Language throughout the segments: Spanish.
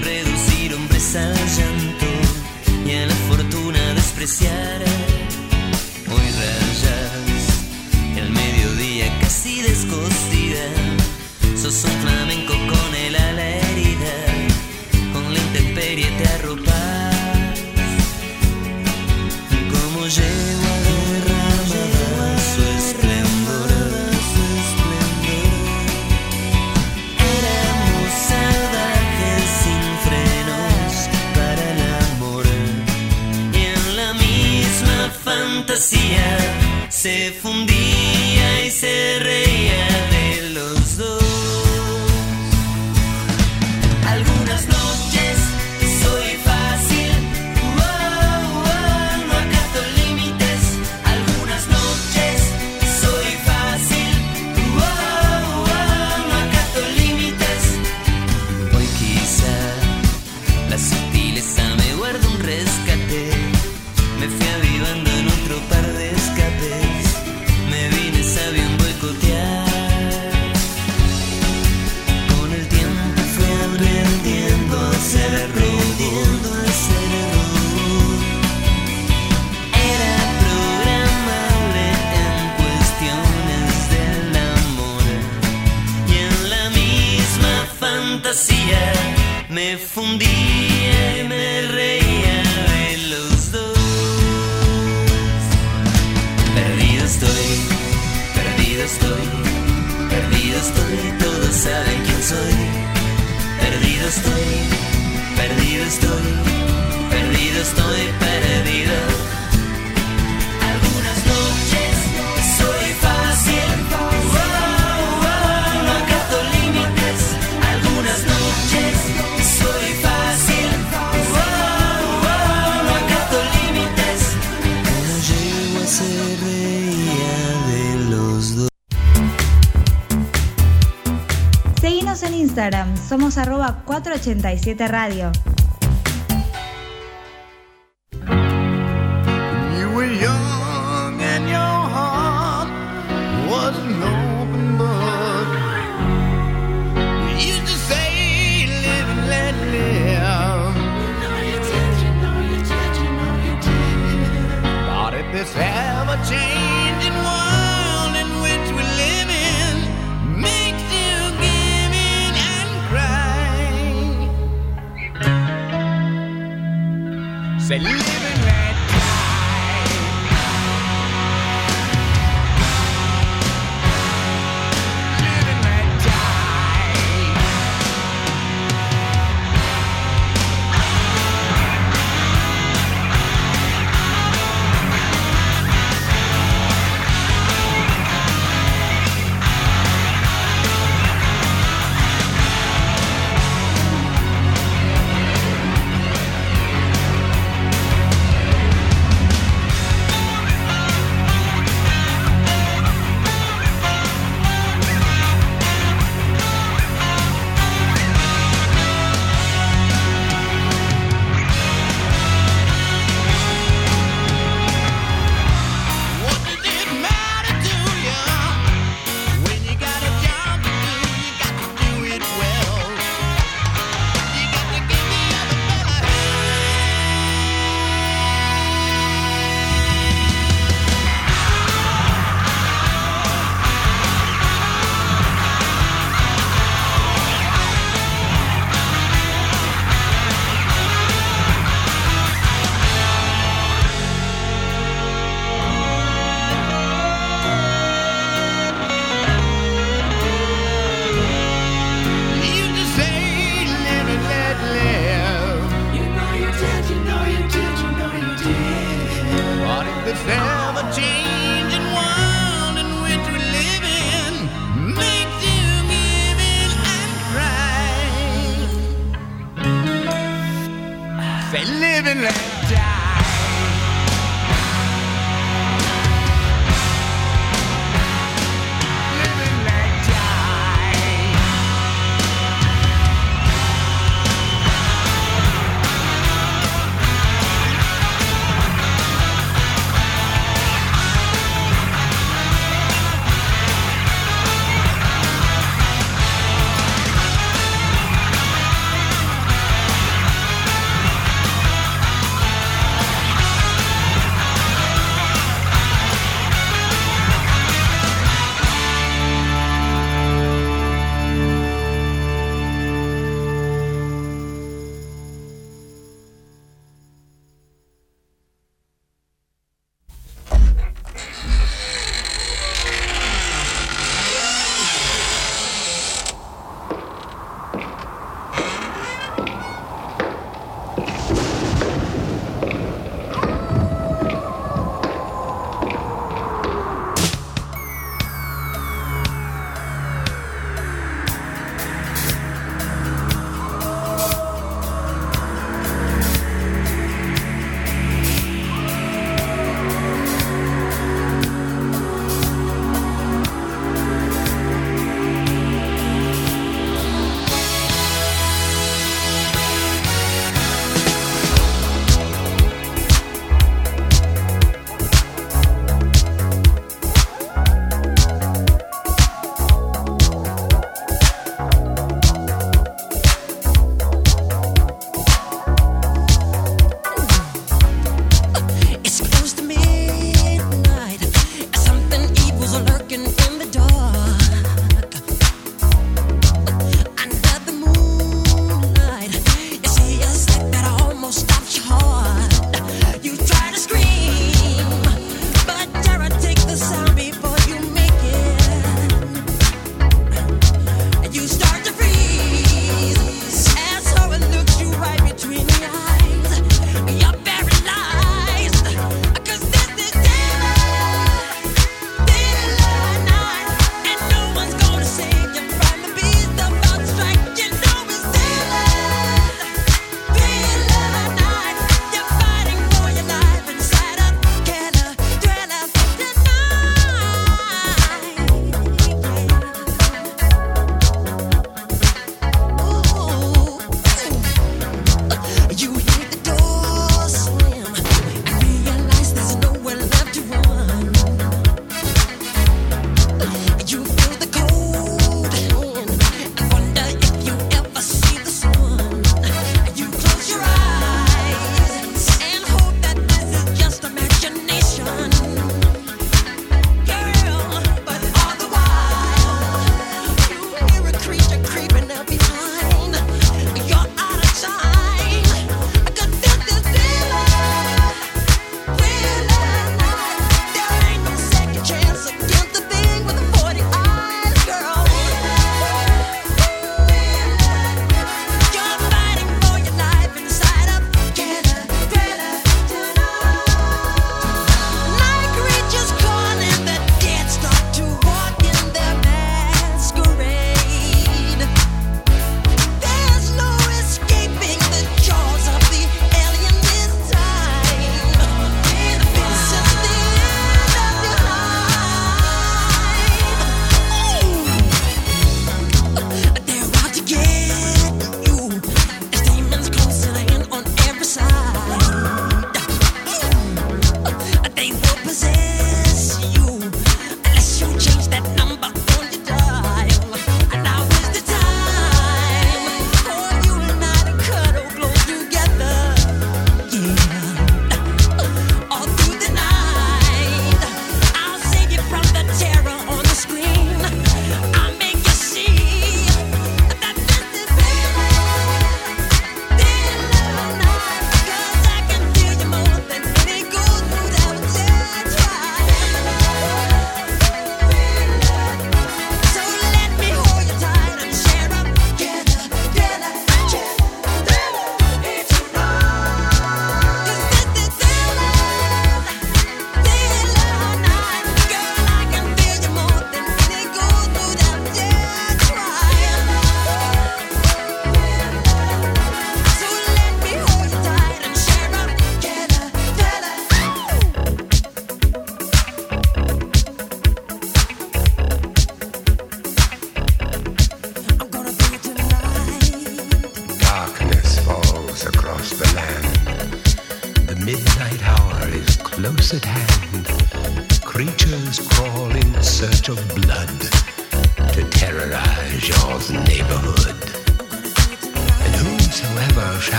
reducir somos arroba 487 Radio.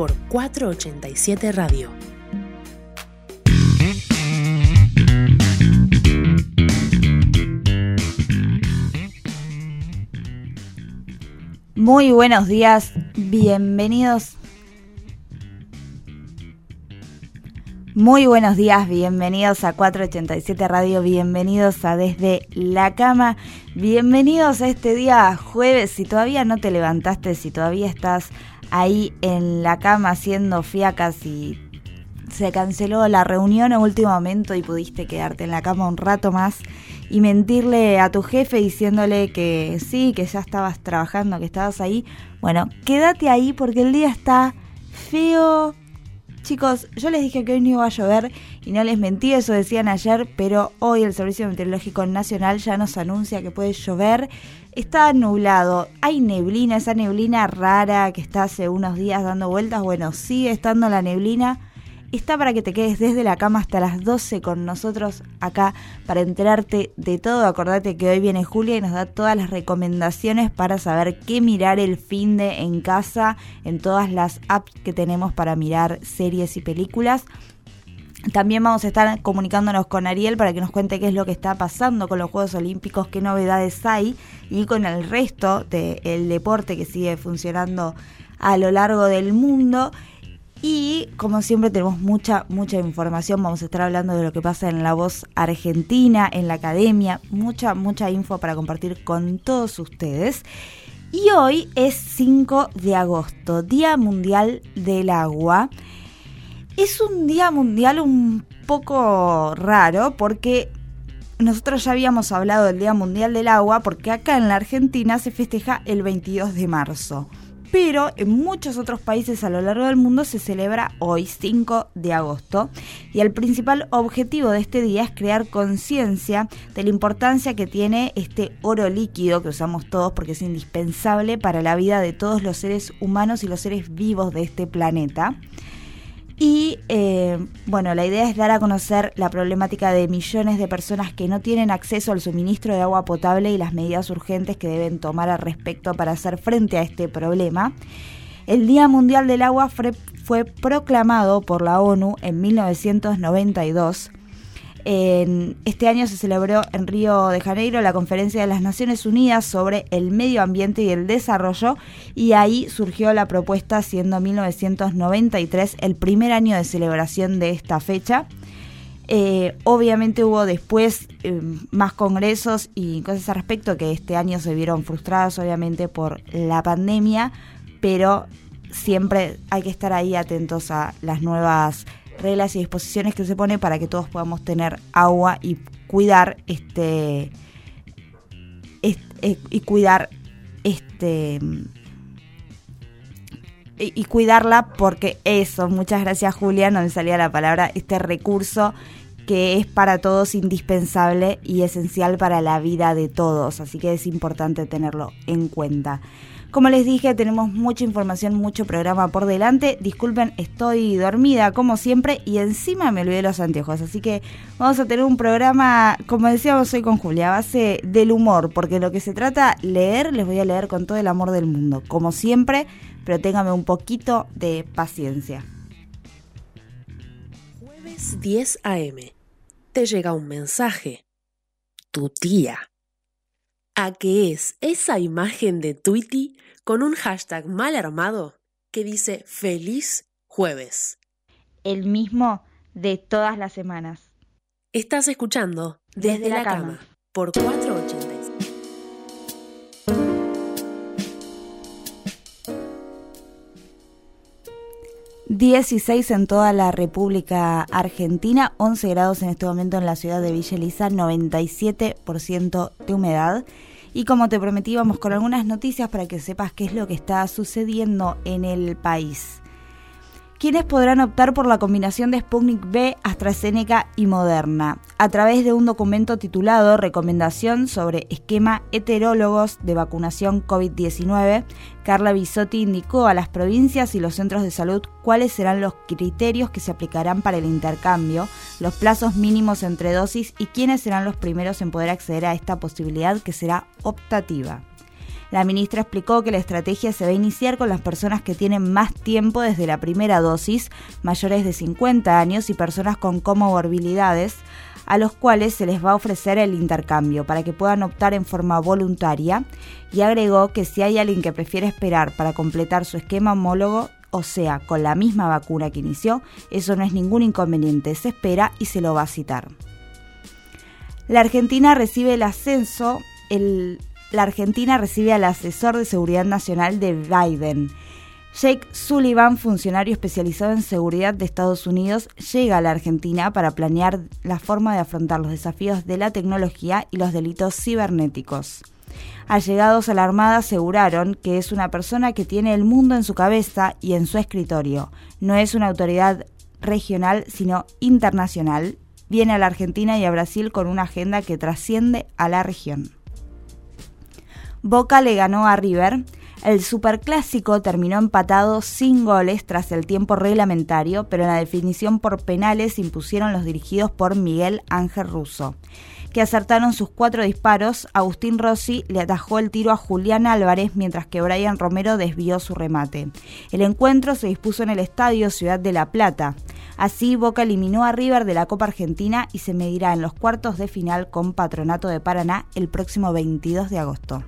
por 487 Radio. Muy buenos días, bienvenidos. Muy buenos días, bienvenidos a 487 Radio, bienvenidos a Desde la Cama, bienvenidos a este día jueves, si todavía no te levantaste, si todavía estás ahí en la cama haciendo fiacas y se canceló la reunión a último momento y pudiste quedarte en la cama un rato más y mentirle a tu jefe diciéndole que sí, que ya estabas trabajando, que estabas ahí. Bueno, quédate ahí porque el día está feo. Chicos, yo les dije que hoy no iba a llover y no les mentí, eso decían ayer, pero hoy el Servicio Meteorológico Nacional ya nos anuncia que puede llover. Está nublado, hay neblina, esa neblina rara que está hace unos días dando vueltas, bueno, sigue estando la neblina está para que te quedes desde la cama hasta las 12 con nosotros acá para enterarte de todo. Acordate que hoy viene Julia y nos da todas las recomendaciones para saber qué mirar el fin de en casa en todas las apps que tenemos para mirar series y películas. También vamos a estar comunicándonos con Ariel para que nos cuente qué es lo que está pasando con los Juegos Olímpicos, qué novedades hay y con el resto del deporte que sigue funcionando a lo largo del mundo. Y como siempre tenemos mucha, mucha información. Vamos a estar hablando de lo que pasa en la voz argentina, en la academia. Mucha, mucha info para compartir con todos ustedes. Y hoy es 5 de agosto, Día Mundial del Agua. Es un día mundial un poco raro porque nosotros ya habíamos hablado del Día Mundial del Agua porque acá en la Argentina se festeja el 22 de marzo pero en muchos otros países a lo largo del mundo se celebra hoy, 5 de agosto, y el principal objetivo de este día es crear conciencia de la importancia que tiene este oro líquido que usamos todos porque es indispensable para la vida de todos los seres humanos y los seres vivos de este planeta. Y eh, bueno, la idea es dar a conocer la problemática de millones de personas que no tienen acceso al suministro de agua potable y las medidas urgentes que deben tomar al respecto para hacer frente a este problema. El Día Mundial del Agua fue, fue proclamado por la ONU en 1992 en este año se celebró en Río de Janeiro la Conferencia de las Naciones Unidas sobre el Medio Ambiente y el Desarrollo y ahí surgió la propuesta siendo 1993 el primer año de celebración de esta fecha. Eh, obviamente hubo después eh, más congresos y cosas al respecto que este año se vieron frustrados obviamente por la pandemia, pero siempre hay que estar ahí atentos a las nuevas reglas y disposiciones que se pone para que todos podamos tener agua y cuidar este, este y cuidar este y, y cuidarla porque eso, muchas gracias Julia, no me salía la palabra, este recurso que es para todos indispensable y esencial para la vida de todos, así que es importante tenerlo en cuenta. Como les dije, tenemos mucha información, mucho programa por delante. Disculpen, estoy dormida como siempre y encima me olvidé los anteojos. Así que vamos a tener un programa, como decíamos hoy con Julia, a base del humor, porque lo que se trata leer, les voy a leer con todo el amor del mundo, como siempre, pero téngame un poquito de paciencia. Jueves 10 AM. Te llega un mensaje. Tu tía. ¿A qué es esa imagen de Tweety con un hashtag mal armado que dice Feliz Jueves? El mismo de todas las semanas. Estás escuchando Desde, la, cama, por 480. 16 en toda la República Argentina, 11 grados en este momento en la ciudad de Villa Elisa, 97% de humedad. Y como te prometí, vamos con algunas noticias para que sepas qué es lo que está sucediendo en el país quienes podrán optar por la combinación de Sputnik B, AstraZeneca y Moderna. A través de un documento titulado Recomendación sobre esquema heterólogos de vacunación COVID-19, Carla Bisotti indicó a las provincias y los centros de salud cuáles serán los criterios que se aplicarán para el intercambio, los plazos mínimos entre dosis y quiénes serán los primeros en poder acceder a esta posibilidad que será optativa. La ministra explicó que la estrategia se va a iniciar con las personas que tienen más tiempo desde la primera dosis, mayores de 50 años y personas con comorbilidades, a los cuales se les va a ofrecer el intercambio para que puedan optar en forma voluntaria y agregó que si hay alguien que prefiere esperar para completar su esquema homólogo, o sea, con la misma vacuna que inició, eso no es ningún inconveniente, se espera y se lo va a citar. La Argentina recibe el ascenso, el la Argentina recibe al asesor de seguridad nacional de Biden. Jake Sullivan, funcionario especializado en seguridad de Estados Unidos, llega a la Argentina para planear la forma de afrontar los desafíos de la tecnología y los delitos cibernéticos. Allegados a la Armada aseguraron que es una persona que tiene el mundo en su cabeza y en su escritorio. No es una autoridad regional, sino internacional. Viene a la Argentina y a Brasil con una agenda que trasciende a la región. Boca le ganó a River. El superclásico terminó empatado sin goles tras el tiempo reglamentario, pero en la definición por penales impusieron los dirigidos por Miguel Ángel Russo. Que acertaron sus cuatro disparos, Agustín Rossi le atajó el tiro a Julián Álvarez mientras que Brian Romero desvió su remate. El encuentro se dispuso en el estadio Ciudad de La Plata. Así, Boca eliminó a River de la Copa Argentina y se medirá en los cuartos de final con Patronato de Paraná el próximo 22 de agosto.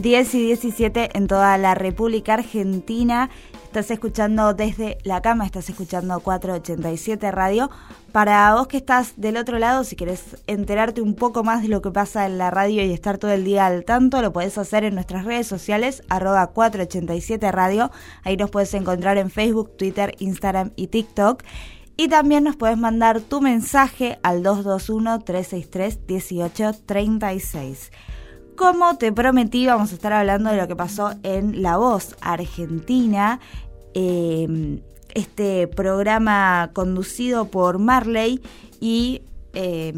10 y 17 en toda la República Argentina. Estás escuchando desde la cama, estás escuchando 487 Radio. Para vos que estás del otro lado, si querés enterarte un poco más de lo que pasa en la radio y estar todo el día al tanto, lo podés hacer en nuestras redes sociales, arroba 487 Radio. Ahí nos puedes encontrar en Facebook, Twitter, Instagram y TikTok. Y también nos puedes mandar tu mensaje al 221-363-1836. Como te prometí, vamos a estar hablando de lo que pasó en La Voz Argentina. Eh, este programa conducido por Marley y eh,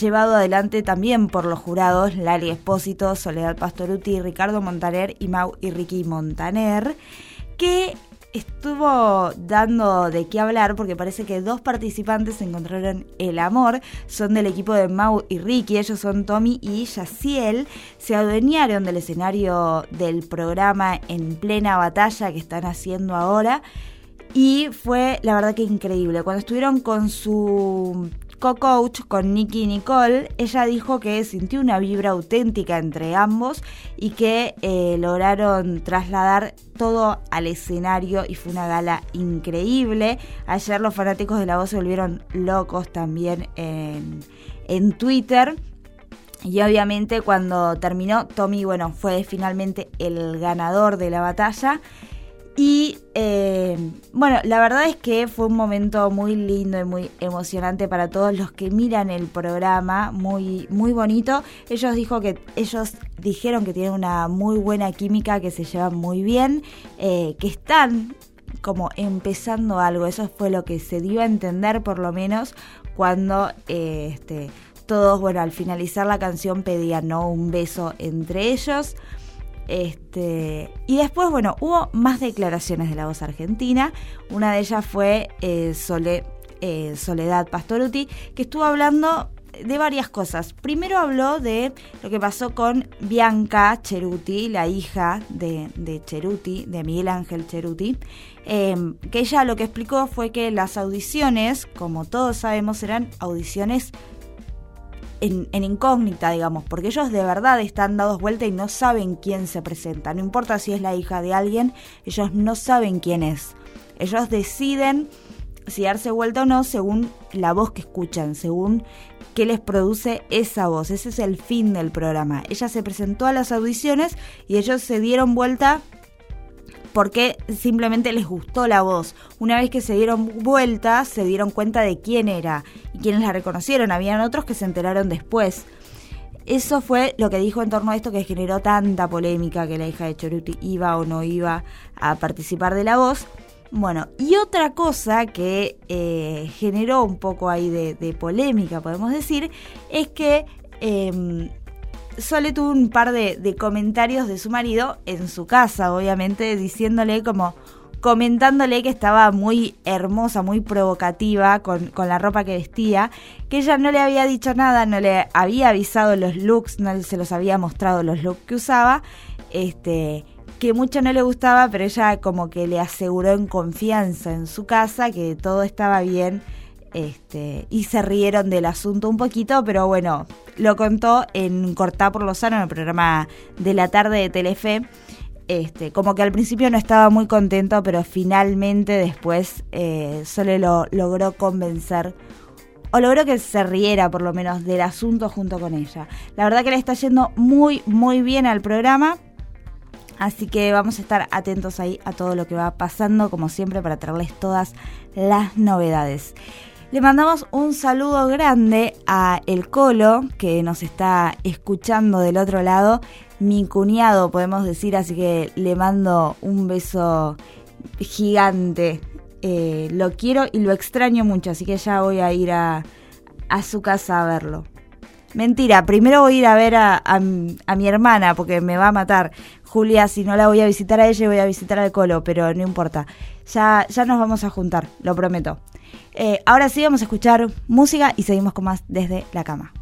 llevado adelante también por los jurados Lali Espósito, Soledad Pastoruti, Ricardo Montaner y Mau y Ricky Montaner, que estuvo dando de qué hablar porque parece que dos participantes encontraron el amor, son del equipo de Mau y Ricky, ellos son Tommy y Yaciel, se adueñaron del escenario del programa en plena batalla que están haciendo ahora. Y fue la verdad que increíble. Cuando estuvieron con su co-coach, con Nicky Nicole, ella dijo que sintió una vibra auténtica entre ambos y que eh, lograron trasladar todo al escenario y fue una gala increíble. Ayer los fanáticos de la voz se volvieron locos también en, en Twitter. Y obviamente cuando terminó, Tommy, bueno, fue finalmente el ganador de la batalla. Y eh, bueno, la verdad es que fue un momento muy lindo y muy emocionante para todos los que miran el programa, muy, muy bonito. Ellos dijo que ellos dijeron que tienen una muy buena química, que se llevan muy bien, eh, que están como empezando algo. Eso fue lo que se dio a entender por lo menos cuando eh, este, todos, bueno, al finalizar la canción pedían ¿no? un beso entre ellos. Este, y después, bueno, hubo más declaraciones de la voz argentina. Una de ellas fue eh, eh, Soledad Pastoruti, que estuvo hablando de varias cosas. Primero habló de lo que pasó con Bianca Cheruti, la hija de, de Cheruti, de Miguel Ángel Cheruti, eh, que ella lo que explicó fue que las audiciones, como todos sabemos, eran audiciones en, incógnita, digamos, porque ellos de verdad están dados vuelta y no saben quién se presenta. No importa si es la hija de alguien, ellos no saben quién es. Ellos deciden si darse vuelta o no según la voz que escuchan, según qué les produce esa voz. Ese es el fin del programa. Ella se presentó a las audiciones y ellos se dieron vuelta porque simplemente les gustó la voz. Una vez que se dieron vuelta, se dieron cuenta de quién era y quienes la reconocieron. Habían otros que se enteraron después. Eso fue lo que dijo en torno a esto que generó tanta polémica que la hija de Choruti iba o no iba a participar de la voz. Bueno, y otra cosa que eh, generó un poco ahí de, polémica, podemos decir, es que eh, Sole tuvo un par de, comentarios de su marido en su casa, obviamente, diciéndole como comentándole que estaba muy hermosa, muy provocativa con, con, la ropa que vestía, que ella no le había dicho nada, no le había avisado los looks, no se los había mostrado los looks que usaba, este, que mucho no le gustaba, pero ella como que le aseguró en confianza en su casa que todo estaba bien. Este, y se rieron del asunto un poquito, pero bueno, lo contó en Cortá por Lozano, en el programa de la tarde de Telefe. Este, como que al principio no estaba muy contento, pero finalmente después eh, solo lo logró convencer o logró que se riera por lo menos del asunto junto con ella. La verdad que le está yendo muy, muy bien al programa. Así que vamos a estar atentos ahí a todo lo que va pasando, como siempre, para traerles todas las novedades. Le mandamos un saludo grande a El Colo, que nos está escuchando del otro lado. Mi cuñado, podemos decir, así que le mando un beso gigante. Eh, lo quiero y lo extraño mucho, así que ya voy a ir a, a su casa a verlo. Mentira, primero voy a ir a ver a, a, mi hermana porque me va a matar. Julia, si no la voy a visitar a ella, voy a visitar al Colo, pero no importa. Ya, ya nos vamos a juntar, lo prometo. Eh, ahora sí vamos a escuchar música y seguimos con más desde la cama.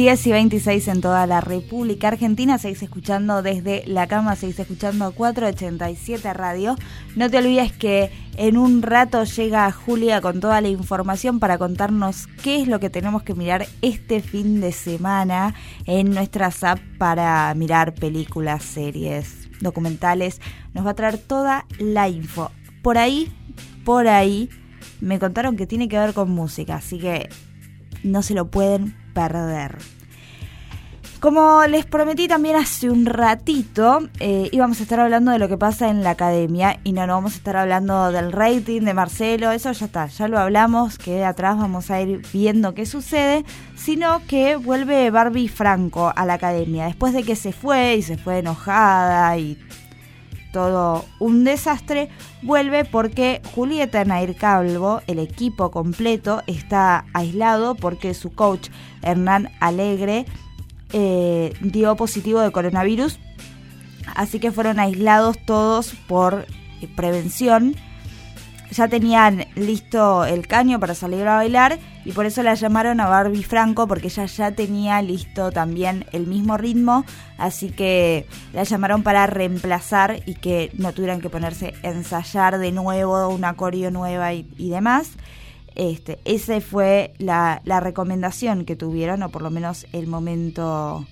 10 y 26 en toda la República Argentina. Seguís escuchando desde la cama, seguís escuchando 487 Radio. No te olvides que en un rato llega Julia con toda la información para contarnos qué es lo que tenemos que mirar este fin de semana en nuestra app para mirar películas, series, documentales. Nos va a traer toda la info. Por ahí, por ahí, me contaron que tiene que ver con música, así que no se lo pueden perder. Como les prometí también hace un ratito, eh, íbamos a estar hablando de lo que pasa en la academia y no, no vamos a estar hablando del rating de Marcelo, eso ya está, ya lo hablamos, que de atrás vamos a ir viendo qué sucede, sino que vuelve Barbie Franco a la academia, después de que se fue y se fue enojada y todo un desastre, vuelve porque Julieta Nair Calvo, el equipo completo, está aislado porque su coach Hernán Alegre eh, dio positivo de coronavirus, así que fueron aislados todos por eh, prevención. Ya tenían listo el caño para salir a bailar y por eso la llamaron a Barbie Franco porque ella ya tenía listo también el mismo ritmo, así que la llamaron para reemplazar y que no tuvieran que ponerse a ensayar de nuevo una coreo nueva y, demás. Este, esa fue la, la recomendación que tuvieron, o por lo menos el momento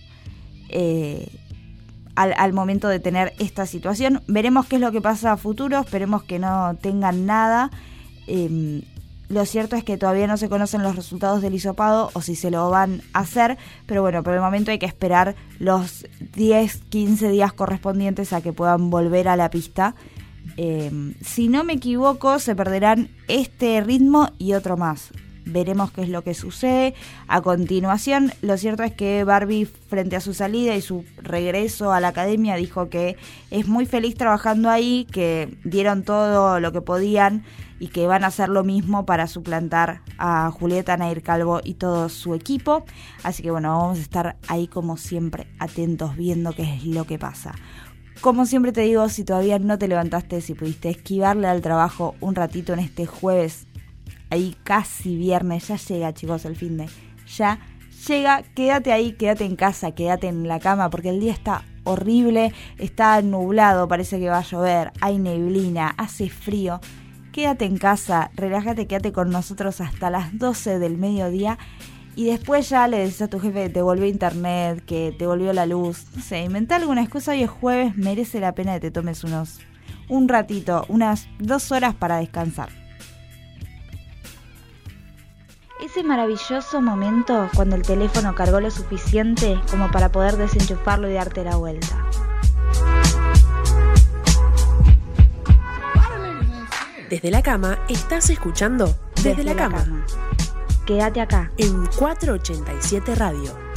eh, al, al momento de tener esta situación. Veremos qué es lo que pasa a futuro, esperemos que no tengan nada. Eh, lo cierto es que todavía no se conocen los resultados del hisopado o si se lo van a hacer, pero bueno, por el momento hay que esperar los 10, 15 días correspondientes a que puedan volver a la pista. Eh, si no me equivoco, se perderán este ritmo y otro más. Veremos qué es lo que sucede. A continuación, lo cierto es que Barbie, frente a su salida y su regreso a la academia, dijo que es muy feliz trabajando ahí, que dieron todo lo que podían y que van a hacer lo mismo para suplantar a Julieta Nair Calvo y todo su equipo. Así que bueno, vamos a estar ahí como siempre atentos viendo qué es lo que pasa. Como siempre te digo, si todavía no te levantaste, si pudiste esquivarle al trabajo un ratito en este jueves, ahí casi viernes, ya llega chicos el fin de, ya llega, quédate ahí, quédate en casa, quédate en la cama, porque el día está horrible, está nublado, parece que va a llover, hay neblina, hace frío. Quédate en casa, relájate, quédate con nosotros hasta las 12 del mediodía y después ya le decís a tu jefe que te volvió internet, que te volvió la luz. No sé, inventa alguna excusa. Hoy es jueves, merece la pena que te tomes unos. un ratito, unas dos horas para descansar. Ese maravilloso momento cuando el teléfono cargó lo suficiente como para poder desenchufarlo y darte la vuelta. Desde la cama estás escuchando Desde, la, cama, Quédate acá. en 487 Radio.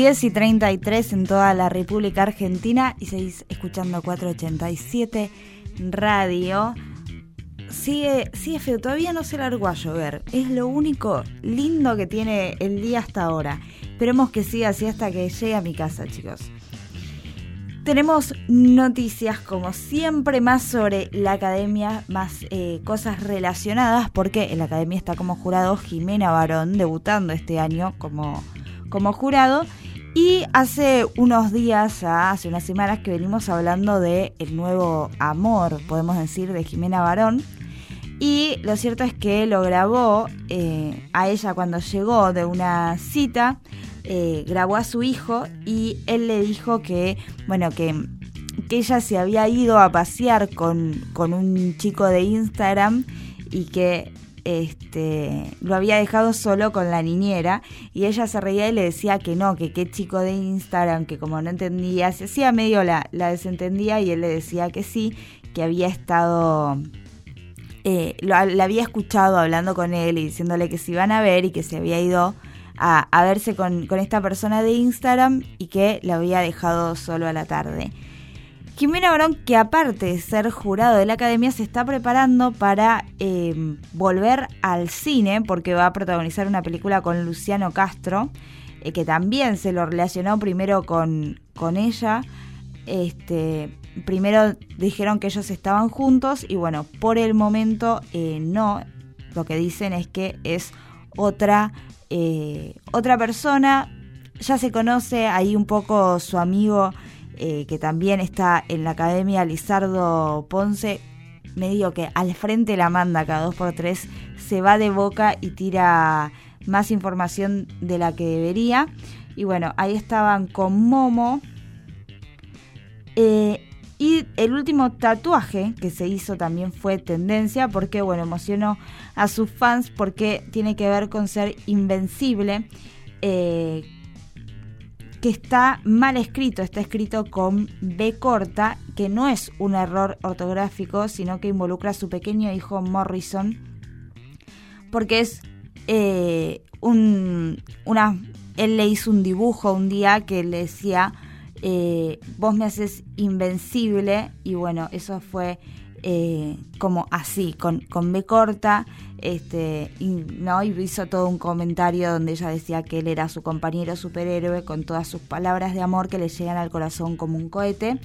10 y 33 en toda la República Argentina y seguís escuchando 487 Radio. Sigue, sigue feo, todavía no se largó a llover. Es lo único lindo que tiene el día hasta ahora. Esperemos que siga así hasta que llegue a mi casa, chicos. Tenemos noticias como siempre más sobre la academia, más eh, cosas relacionadas, porque en la academia está como jurado Jimena Barón, debutando este año como, como jurado. Y hace unos días, hace unas semanas que venimos hablando de el nuevo amor, podemos decir, de Jimena Barón. Y lo cierto es que lo grabó eh, a ella cuando llegó de una cita eh, grabó a su hijo y él le dijo que, bueno, que, que ella se había ido a pasear con, con un chico de Instagram y que este, lo había dejado solo con la niñera y ella se reía y le decía que no, que qué chico de Instagram, que como no entendía, se hacía medio la, la desentendía y él le decía que sí, que había estado... Eh, lo, la había escuchado hablando con él y diciéndole que se iban a ver y que se había ido a, verse con, con, esta persona de Instagram y que la había dejado solo a la tarde. Jimena Barón, que aparte de ser jurado de la academia, se está preparando para eh, volver al cine porque va a protagonizar una película con Luciano Castro, eh, que también se lo relacionó primero con, con ella. Este, primero dijeron que ellos estaban juntos y bueno, por el momento eh, no. Lo que dicen es que es otra otra persona, ya se conoce ahí un poco su amigo eh, que también está en la academia, Lizardo Ponce, medio que al frente la manda cada dos por tres, se va de boca y tira más información de la que debería. Y bueno, ahí estaban con Momo. Eh, y el último tatuaje que se hizo también fue tendencia porque, bueno, emocionó a sus fans porque tiene que ver con ser invencible, eh, que está mal escrito, está escrito con B corta, que no es un error ortográfico, sino que involucra a su pequeño hijo Morrison, porque es eh, un, una... Él le hizo un dibujo un día que le decía eh, vos me haces invencible y bueno, eso fue eh, como así, con, con B corta, este, y, ¿no? hizo todo un comentario donde ella decía que él era su compañero superhéroe con todas sus palabras de amor que le llegan al corazón como un cohete,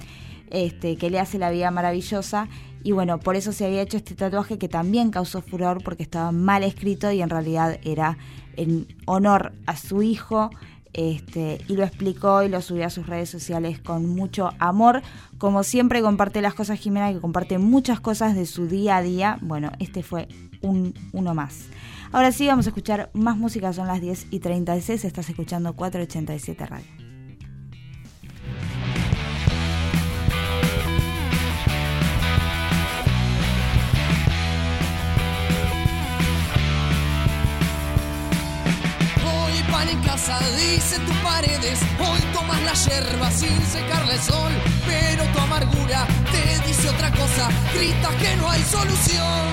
este, que le hace la vida maravillosa y bueno, por eso se había hecho este tatuaje que también causó furor porque estaba mal escrito y en realidad era en honor a su hijo este, y lo explicó y lo subió a sus redes sociales con mucho amor. Como siempre comparte las cosas Jimena, que comparte muchas cosas de su día a día. Bueno, este fue un, uno más. Ahora sí, vamos a escuchar más música, son las 10 y 36, estás escuchando 487 Radio. En casa, dicen tus paredes. Hoy tomas la yerba sin secarle el sol, pero tu amargura te dice otra cosa. Gritas que no hay solución.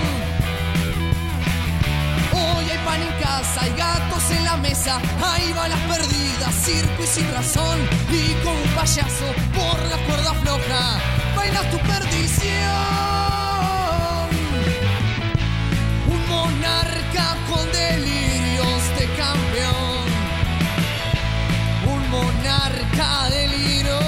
Hoy hay pan en casa, hay gatos en la mesa, hay balas perdidas, circo y sin razón. Y con un payaso por la cuerda floja, bailas tu perdición. Un monarca con delirios de campeón monarca del hilo.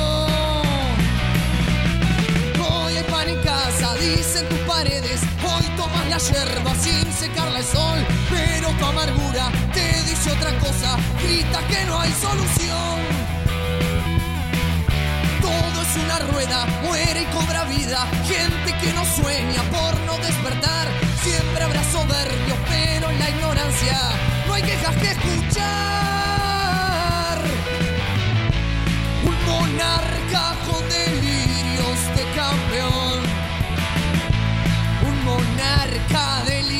Hoy hay pan en casa, dicen tus paredes. Hoy tomas la yerba sin secarla el sol. Pero tu amargura te dice otra cosa. Grita que no hay solución. Todo es una rueda, muere y cobra vida. Gente que no sueña por no despertar. Siempre habrá soberbios, pero en la ignorancia no hay quejas que escuchar. Monarca con delirios de campeón. Un monarca deliro.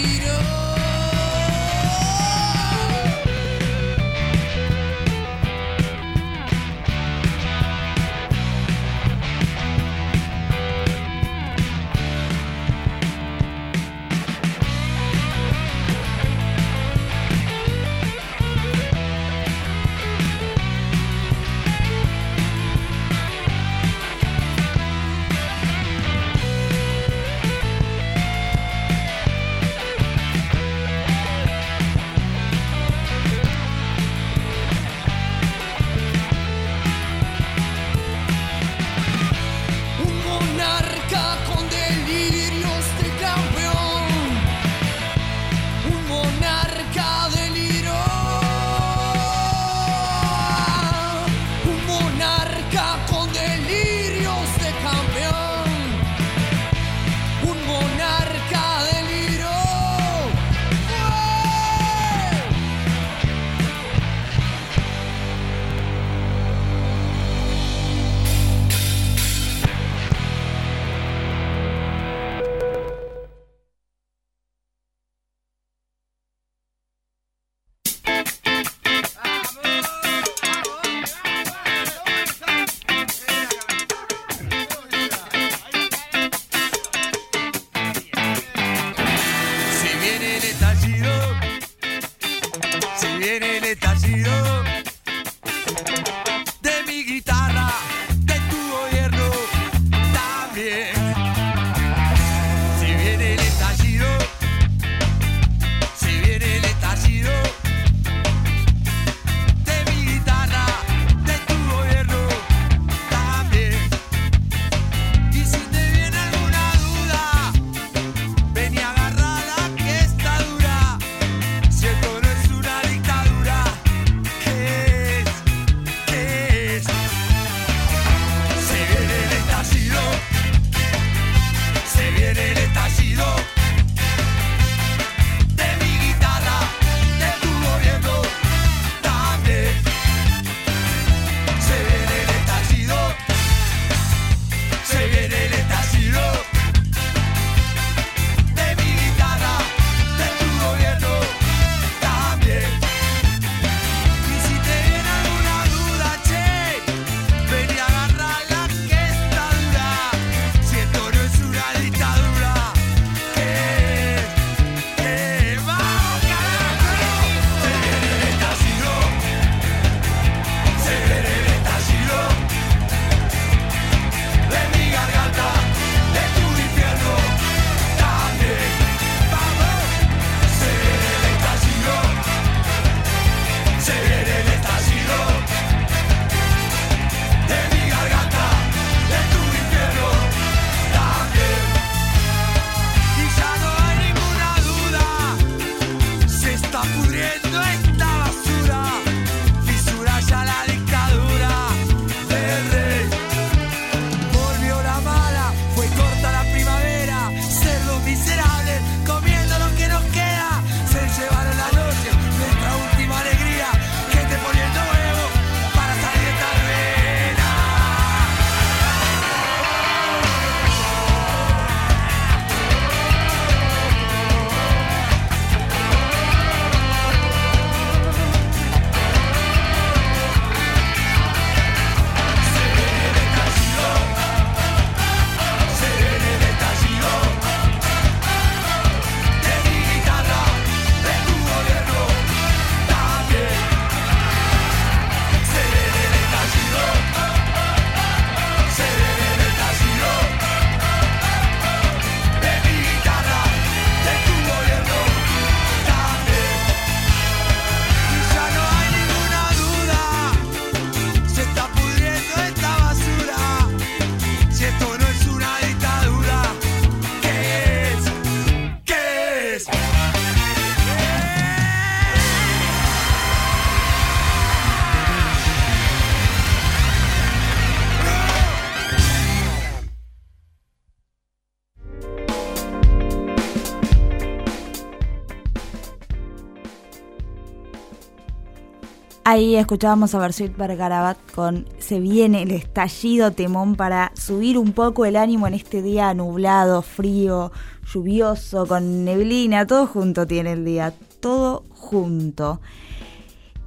Ahí escuchábamos a Bersuit Bergarabat con Se viene el estallido temón para subir un poco el ánimo en este día nublado, frío, lluvioso, con neblina, todo junto tiene el día, todo junto.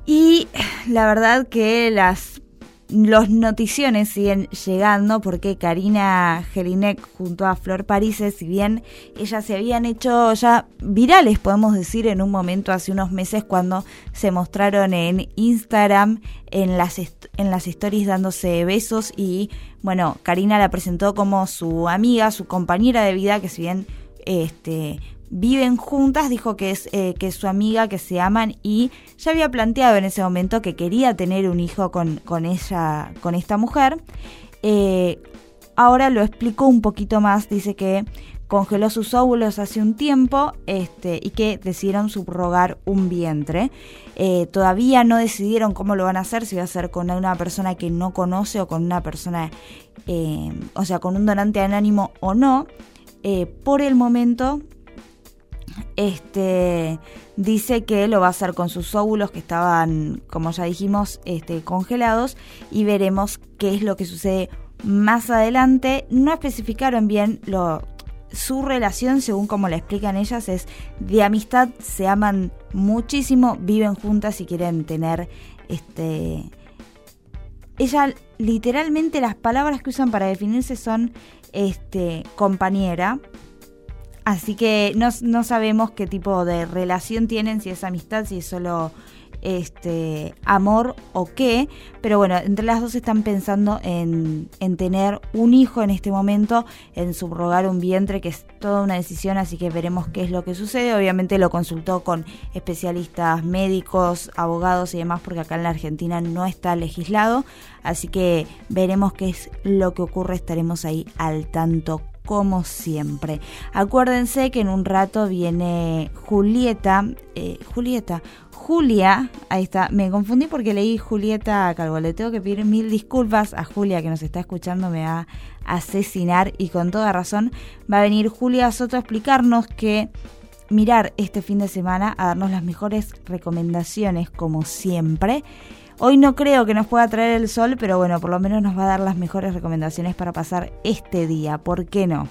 Y la verdad que las los noticiones siguen llegando porque Karina Jelinek junto a Flor Parise, si bien ellas se habían hecho ya virales, podemos decir, en un momento hace unos meses cuando se mostraron en Instagram en las, en las stories dándose besos y bueno, Karina la presentó como su amiga, su compañera de vida, que si bien este viven juntas, dijo que es, eh, que es su amiga, que se aman y ya había planteado en ese momento que quería tener un hijo con, con ella, con esta mujer. Eh, ahora lo explicó un poquito más, dice que congeló sus óvulos hace un tiempo este, y que decidieron subrogar un vientre. Eh, todavía no decidieron cómo lo van a hacer, si va a ser con una persona que no conoce o con una persona, o sea, con un donante anónimo o no. Por el momento este dice que lo va a hacer con sus óvulos que estaban, como ya dijimos, este, congelados y veremos qué es lo que sucede más adelante. No especificaron bien lo su relación, según como la explican ellas, es de amistad, se aman muchísimo, viven juntas y quieren tener este ella literalmente las palabras que usan para definirse son este compañera Así que no, no sabemos qué tipo de relación tienen, si es amistad, si es solo este amor o qué. Pero bueno, entre las dos están pensando en, en tener un hijo en este momento, en subrogar un vientre, que es toda una decisión, así que veremos qué es lo que sucede. Obviamente lo consultó con especialistas médicos, abogados y demás, porque acá en la Argentina no está legislado. Así que veremos qué es lo que ocurre, estaremos ahí al tanto como siempre. Acuérdense que en un rato viene Julieta, eh, Julieta, Julia, ahí está, me confundí porque leí Julieta Calvo, le tengo que pedir mil disculpas a Julia que nos está escuchando, me va a asesinar y con toda razón va a venir Julia Soto a explicarnos que mirar este fin de semana, a darnos las mejores recomendaciones como siempre. Hoy no creo que nos pueda traer el sol, pero bueno, por lo menos nos va a dar las mejores recomendaciones para pasar este día, ¿por qué no?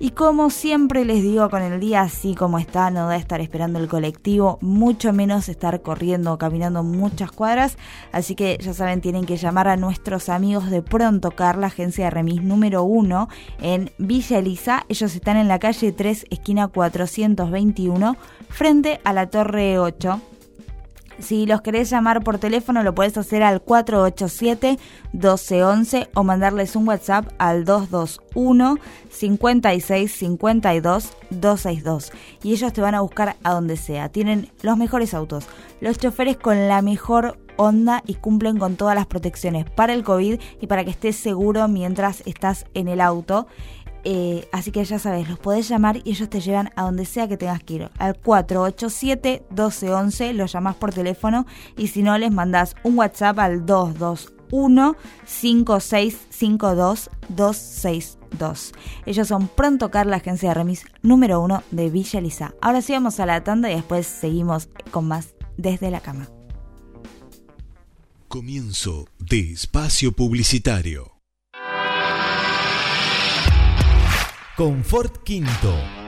Y como siempre les digo, con el día así como está, no da estar esperando el colectivo, mucho menos estar corriendo o caminando muchas cuadras. Así que ya saben, tienen que llamar a nuestros amigos de Pronto Car, la agencia de remis número 1 en Villa Elisa. Ellos están en la calle 3, esquina 421, frente a la Torre 8. Si los querés llamar por teléfono lo puedes hacer al 487-1211 o mandarles un WhatsApp al 221 56 52 262 y ellos te van a buscar a donde sea. Tienen los mejores autos, los choferes con la mejor onda y cumplen con todas las protecciones para el COVID y para que estés seguro mientras estás en el auto. Eh, así que ya sabes, los podés llamar y ellos te llevan a donde sea que tengas que ir. Al 487-1211, los llamás por teléfono y si no, les mandás un WhatsApp al 221 5652 262. Ellos son Pronto Car, la agencia de remis número uno de Villa Elisa. Ahora sí vamos a la tanda y después seguimos con más desde la cama. Comienzo de espacio publicitario. Confort Quinto.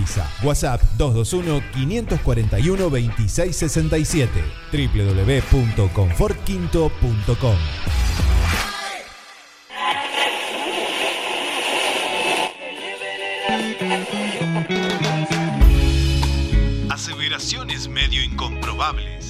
Elisa. WhatsApp 221-541-2667. www.confortquinto.com. Aseveraciones medio incomprobables.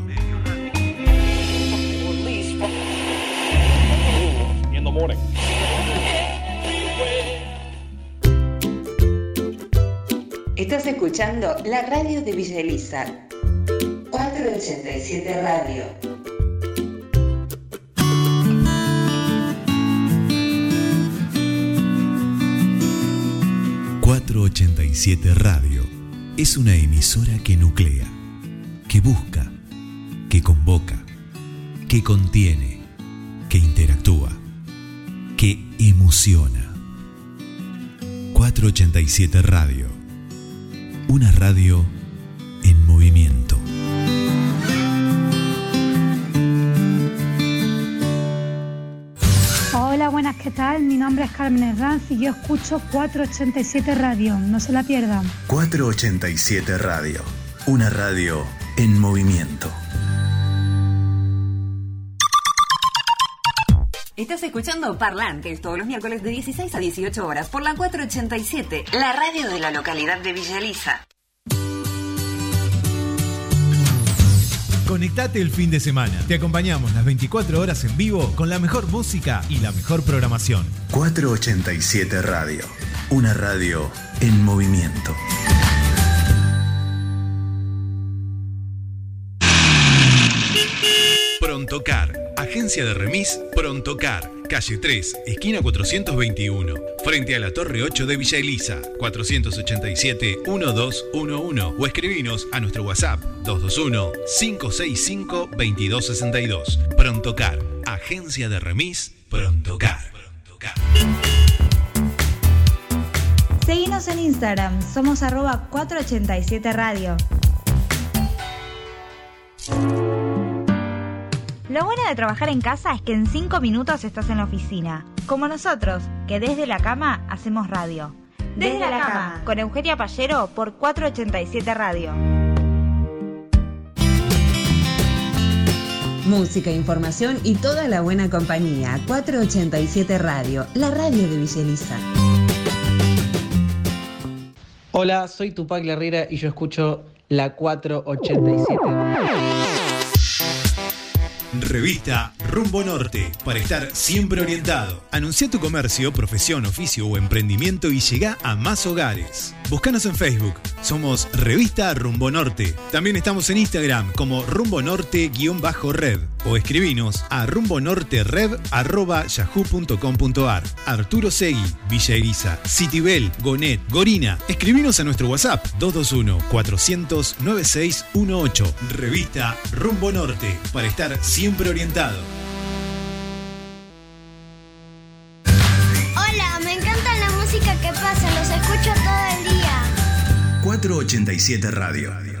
In the morning. Estás escuchando la radio de Villa Elisa. 487 Radio. ...487 Radio... ...es una emisora que nuclea... ...que busca... ...que convoca... ...que contiene... ...que interactúa... ...que emociona... ...487 Radio... ...una radio... ...en movimiento... Hola, buenas, ¿qué tal? Mi nombre es Carmen Herranz y yo escucho 487 Radio. No se la pierdan. 487 Radio... ...una radio... ...en movimiento... Estás escuchando Parlantes todos los miércoles de 16 a 18 horas por la 487, la radio de la localidad de Villa Elisa. Conectate el fin de semana. Te acompañamos las 24 horas en vivo con la mejor música y la mejor programación. 487 Radio. Una radio en movimiento. Prontocar. Agencia de remis Prontocar. Calle 3, esquina 421. Frente a la Torre 8 de Villa Elisa. 487-1211. O escribinos a nuestro WhatsApp 221-565-2262. Prontocar. Agencia de remis Prontocar. Seguinos en Instagram, somos arroba 487 Radio. Lo bueno de trabajar en casa es que en 5 minutos estás en la oficina, como nosotros, que desde la cama hacemos radio. Desde, la, cama, con Eugenia Pallero por 487 Radio. Música, información y toda la buena compañía. 487 Radio, la radio de Villa Elisa. Hola, soy Tupac Herrera y yo escucho la 487. Revista Rumbo Norte, para estar siempre orientado. Anuncia tu comercio, profesión, oficio o emprendimiento y llega a más hogares. Búscanos en Facebook, somos Revista Rumbo Norte. También estamos en Instagram como Rumbo Norte-Red o escribinos a rumbonortered.yahoo.com.ar Arturo Segui, Villa Elisa, Citibel, Gonet, Gorina. Escribinos a nuestro WhatsApp 221-400-9618. Revista Rumbo Norte, para estar siempre orientado. Hola, me encanta la música que pasa, los escucho todo el día. 487 Radio.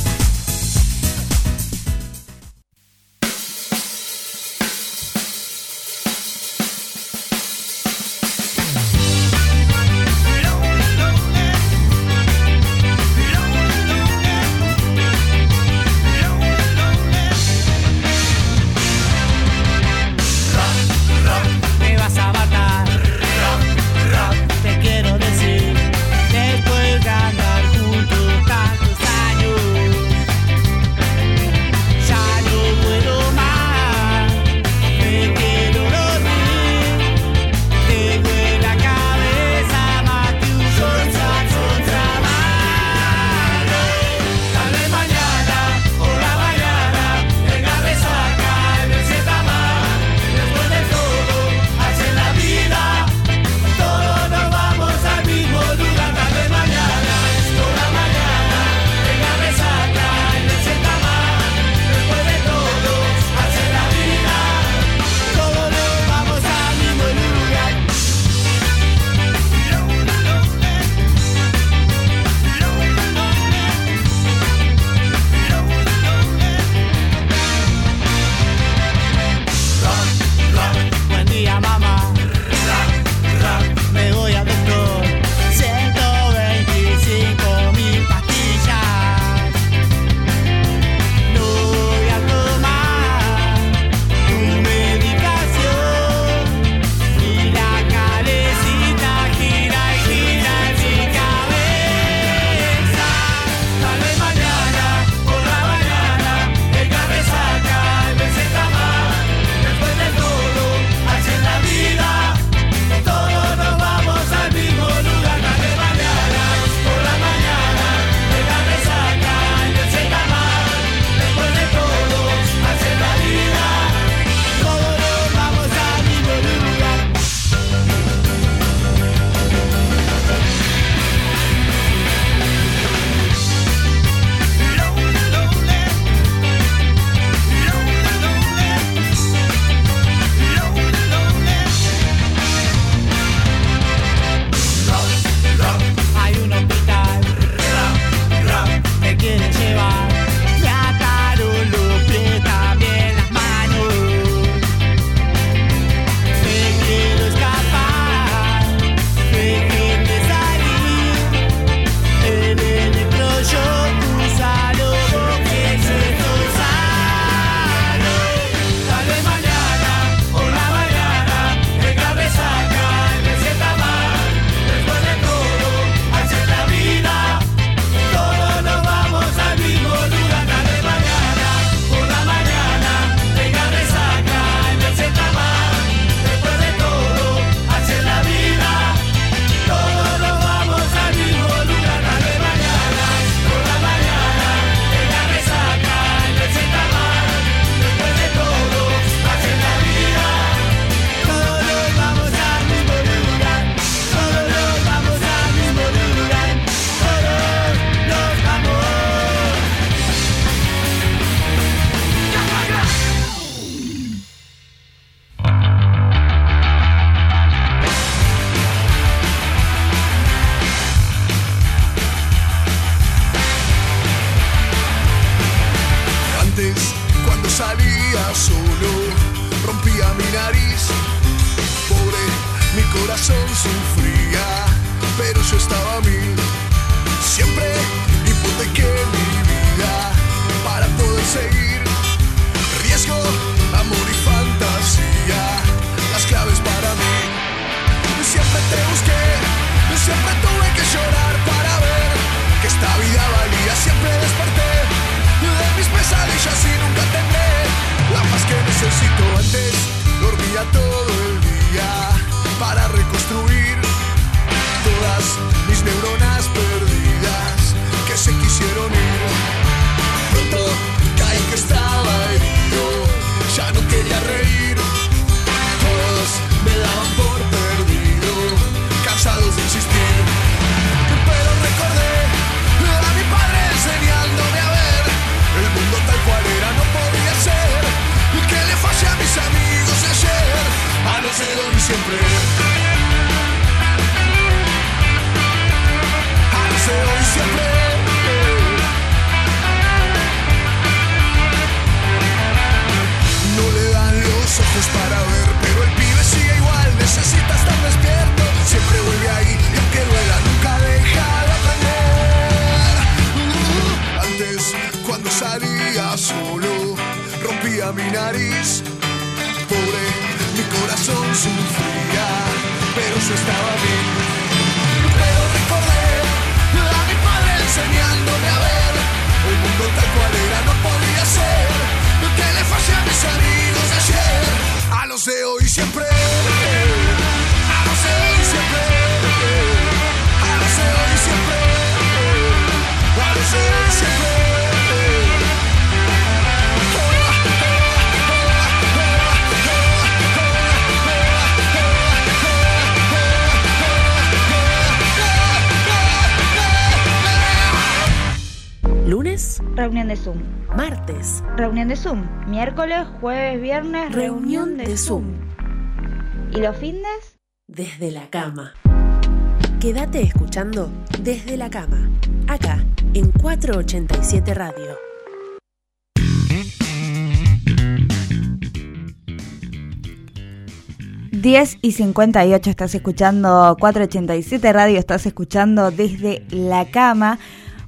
Miércoles, jueves, viernes, reunión de Zoom. ¿Y los fines? Desde la cama. Quédate escuchando desde la cama, acá en 487 Radio. Diez y 58 estás escuchando 487 Radio, estás escuchando desde la cama.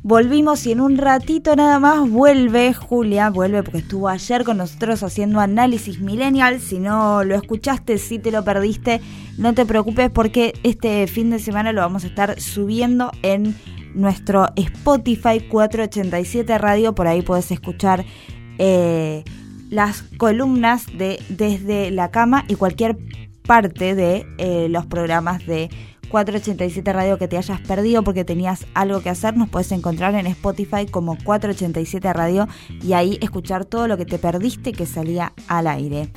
Volvimos y en un ratito nada más vuelve Julia, vuelve porque estuvo ayer con nosotros haciendo análisis millennial. Si no lo escuchaste, si te lo perdiste, no te preocupes porque este fin de semana lo vamos a estar subiendo en nuestro Spotify 487 Radio. Por ahí puedes escuchar eh, las columnas de Desde la Cama y cualquier parte de eh, los programas de 487 Radio que te hayas perdido porque tenías algo que hacer, nos puedes encontrar en Spotify como 487 Radio y ahí escuchar todo lo que te perdiste que salía al aire.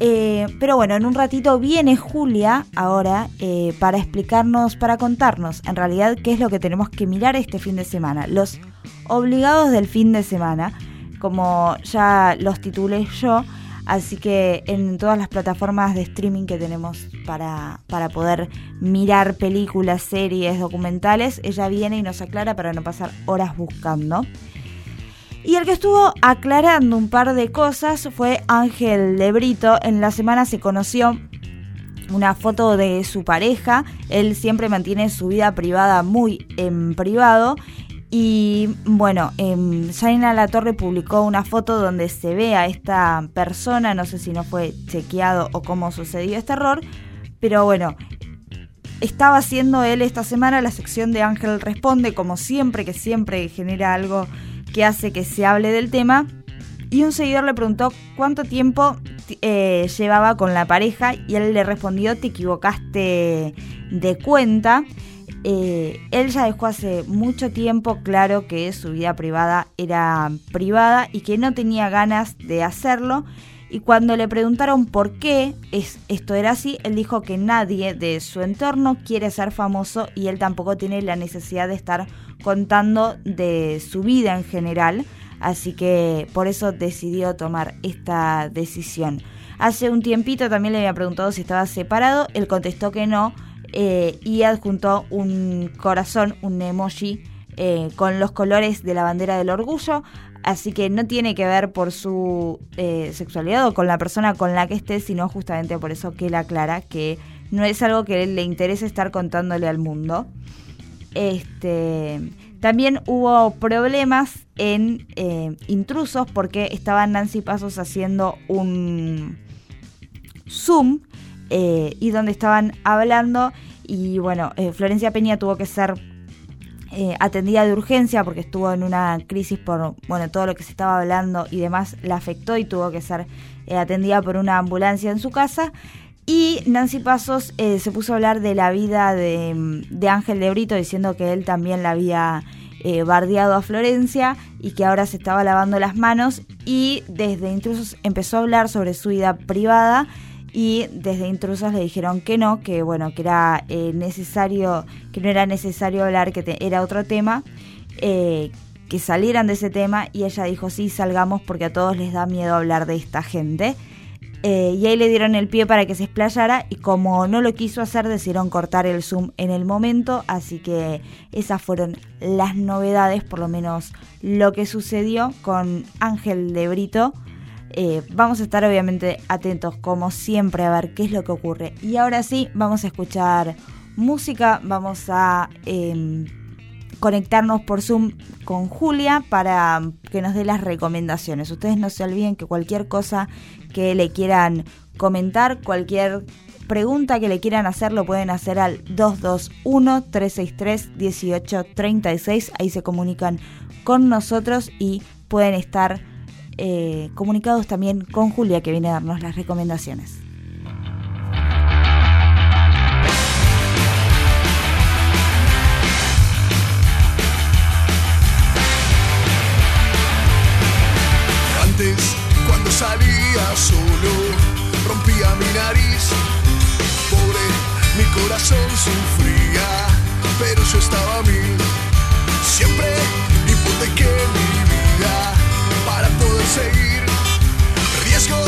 Eh, pero bueno, en un ratito viene Julia ahora eh, para explicarnos, para contarnos en realidad qué es lo que tenemos que mirar este fin de semana. Los obligados del fin de semana, como ya los titulé yo, Así que en todas las plataformas de streaming que tenemos para, para poder mirar películas, series, documentales, ella viene y nos aclara para no pasar horas buscando. Y el que estuvo aclarando un par de cosas fue Ángel de Brito. En la semana se conoció una foto de su pareja. Él siempre mantiene su vida privada muy en privado. Y bueno, eh, Jaina La Torre publicó una foto donde se ve a esta persona, no sé si no fue chequeado o cómo sucedió este error, pero bueno, estaba haciendo él esta semana la sección de Ángel Responde, como siempre, que siempre genera algo que hace que se hable del tema. Y un seguidor le preguntó cuánto tiempo eh, llevaba con la pareja y él le respondió, te equivocaste de cuenta. Eh, él ya dejó hace mucho tiempo claro que su vida privada era privada y que no tenía ganas de hacerlo. Y cuando le preguntaron por qué es, esto era así, él dijo que nadie de su entorno quiere ser famoso y él tampoco tiene la necesidad de estar contando de su vida en general. Así que por eso decidió tomar esta decisión. Hace un tiempito también le había preguntado si estaba separado, él contestó que no eh, y adjuntó un corazón, un emoji eh, con los colores de la bandera del orgullo. Así que no tiene que ver por su eh, sexualidad o con la persona con la que esté, sino justamente por eso que él aclara que no es algo que le interese estar contándole al mundo. Este, también hubo problemas en intrusos porque estaban Nancy Pasos haciendo un Zoom eh, y donde estaban hablando. Y bueno, eh, Florencia Peña tuvo que ser eh, atendida de urgencia porque estuvo en una crisis por bueno todo lo que se estaba hablando y demás la afectó y tuvo que ser eh, atendida por una ambulancia en su casa. Y Nancy Pasos eh, se puso a hablar de la vida de, Ángel de Brito diciendo que él también la había eh, bardeado a Florencia y que ahora se estaba lavando las manos. Y desde Intrusos empezó a hablar sobre su vida privada y desde Intrusos le dijeron que no, que bueno, que era eh, necesario, que no era necesario hablar, que era otro tema, eh, que salieran de ese tema y ella dijo sí, salgamos porque a todos les da miedo hablar de esta gente. Eh, y ahí le dieron el pie para que se explayara y como no lo quiso hacer decidieron cortar el Zoom en el momento, así que esas fueron las novedades, por lo menos lo que sucedió con Ángel de Brito. Eh, vamos a estar obviamente atentos como siempre a ver qué es lo que ocurre. Y ahora sí, vamos a escuchar música, vamos a em, conectarnos por Zoom con Julia para que nos dé las recomendaciones. Ustedes no se olviden que cualquier cosa que le quieran comentar, cualquier pregunta que le quieran hacer, lo pueden hacer al 221-363-1836. Ahí se comunican con nosotros y pueden estar eh, comunicados también con Julia que viene a darnos las recomendaciones. Antes, cuando salía solo, rompía mi nariz. Pobre, mi corazón sufría, pero yo estaba a mil. Siempre hipotequé mi poder seguir. Riesgo,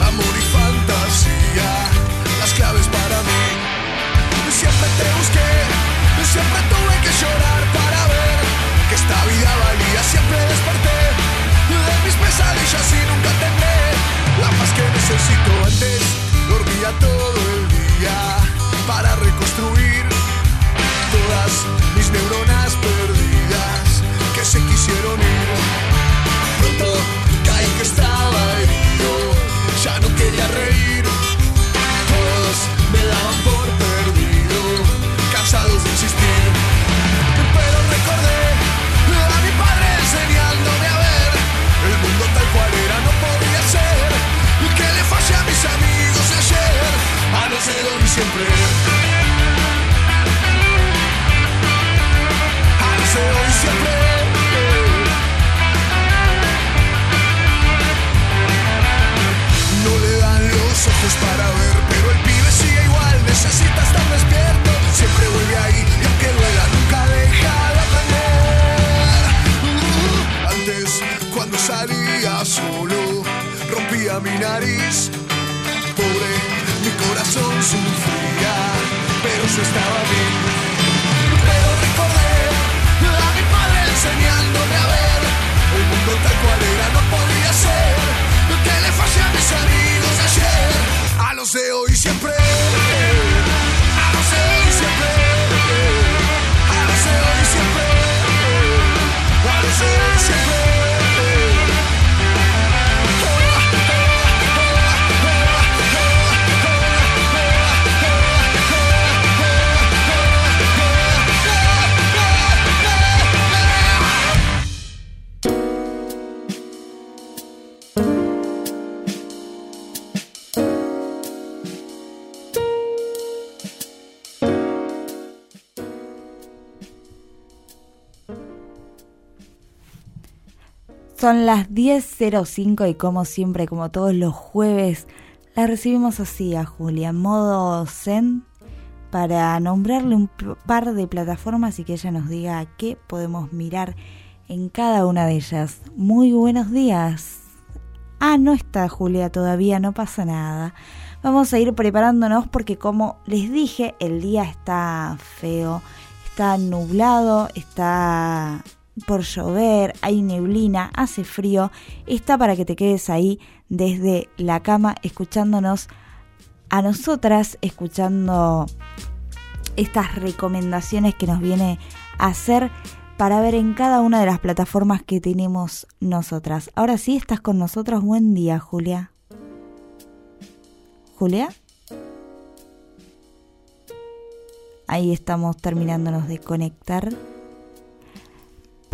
amor y fantasía, las claves para mí. Siempre te busqué, siempre tuve que llorar para ver que esta vida valía. Siempre desperté de mis pesadillas y nunca tendré la paz que necesito antes. Dormía todo el día para reconstruir todas mis neuronas perdidas que se quisieron ir. Pronto caí que estaba herido, ya no quería reír. Todos me daban por perdido, cansados de insistir. Pero recordé a mi padre enseñándome a ver el mundo tal cual era, no podía ser que le fallé a mis amigos ayer, a no ser hoy siempre. Para ver, pero el pibe sigue igual, necesita estar despierto. Siempre vuelve ahí y aunque duela, nunca deja de aprender. Antes, cuando salía solo, rompía mi nariz. Pobre, mi corazón sufría, pero yo estaba bien. Pero recordé a mi padre enseñándome a ver el mundo tal cual era, no podía ser que le fallé a mis amigos a los de hoy siempre. A los de hoy siempre. A los de hoy siempre. A los de hoy siempre. Son las 10.05 y como siempre, como todos los jueves, la recibimos así a Julia, modo zen, para nombrarle un par de plataformas y que ella nos diga qué podemos mirar en cada una de ellas. Muy buenos días. Ah, no está Julia todavía, no pasa nada. Vamos a ir preparándonos porque como les dije, el día está feo, está nublado, está por llover, hay neblina, hace frío. Está para que te quedes ahí desde la cama escuchándonos a nosotras, escuchando estas recomendaciones que nos viene a hacer para ver en cada una de las plataformas que tenemos nosotras. Ahora sí, estás con nosotros. Buen día, Julia. Julia. Ahí estamos terminándonos de conectar.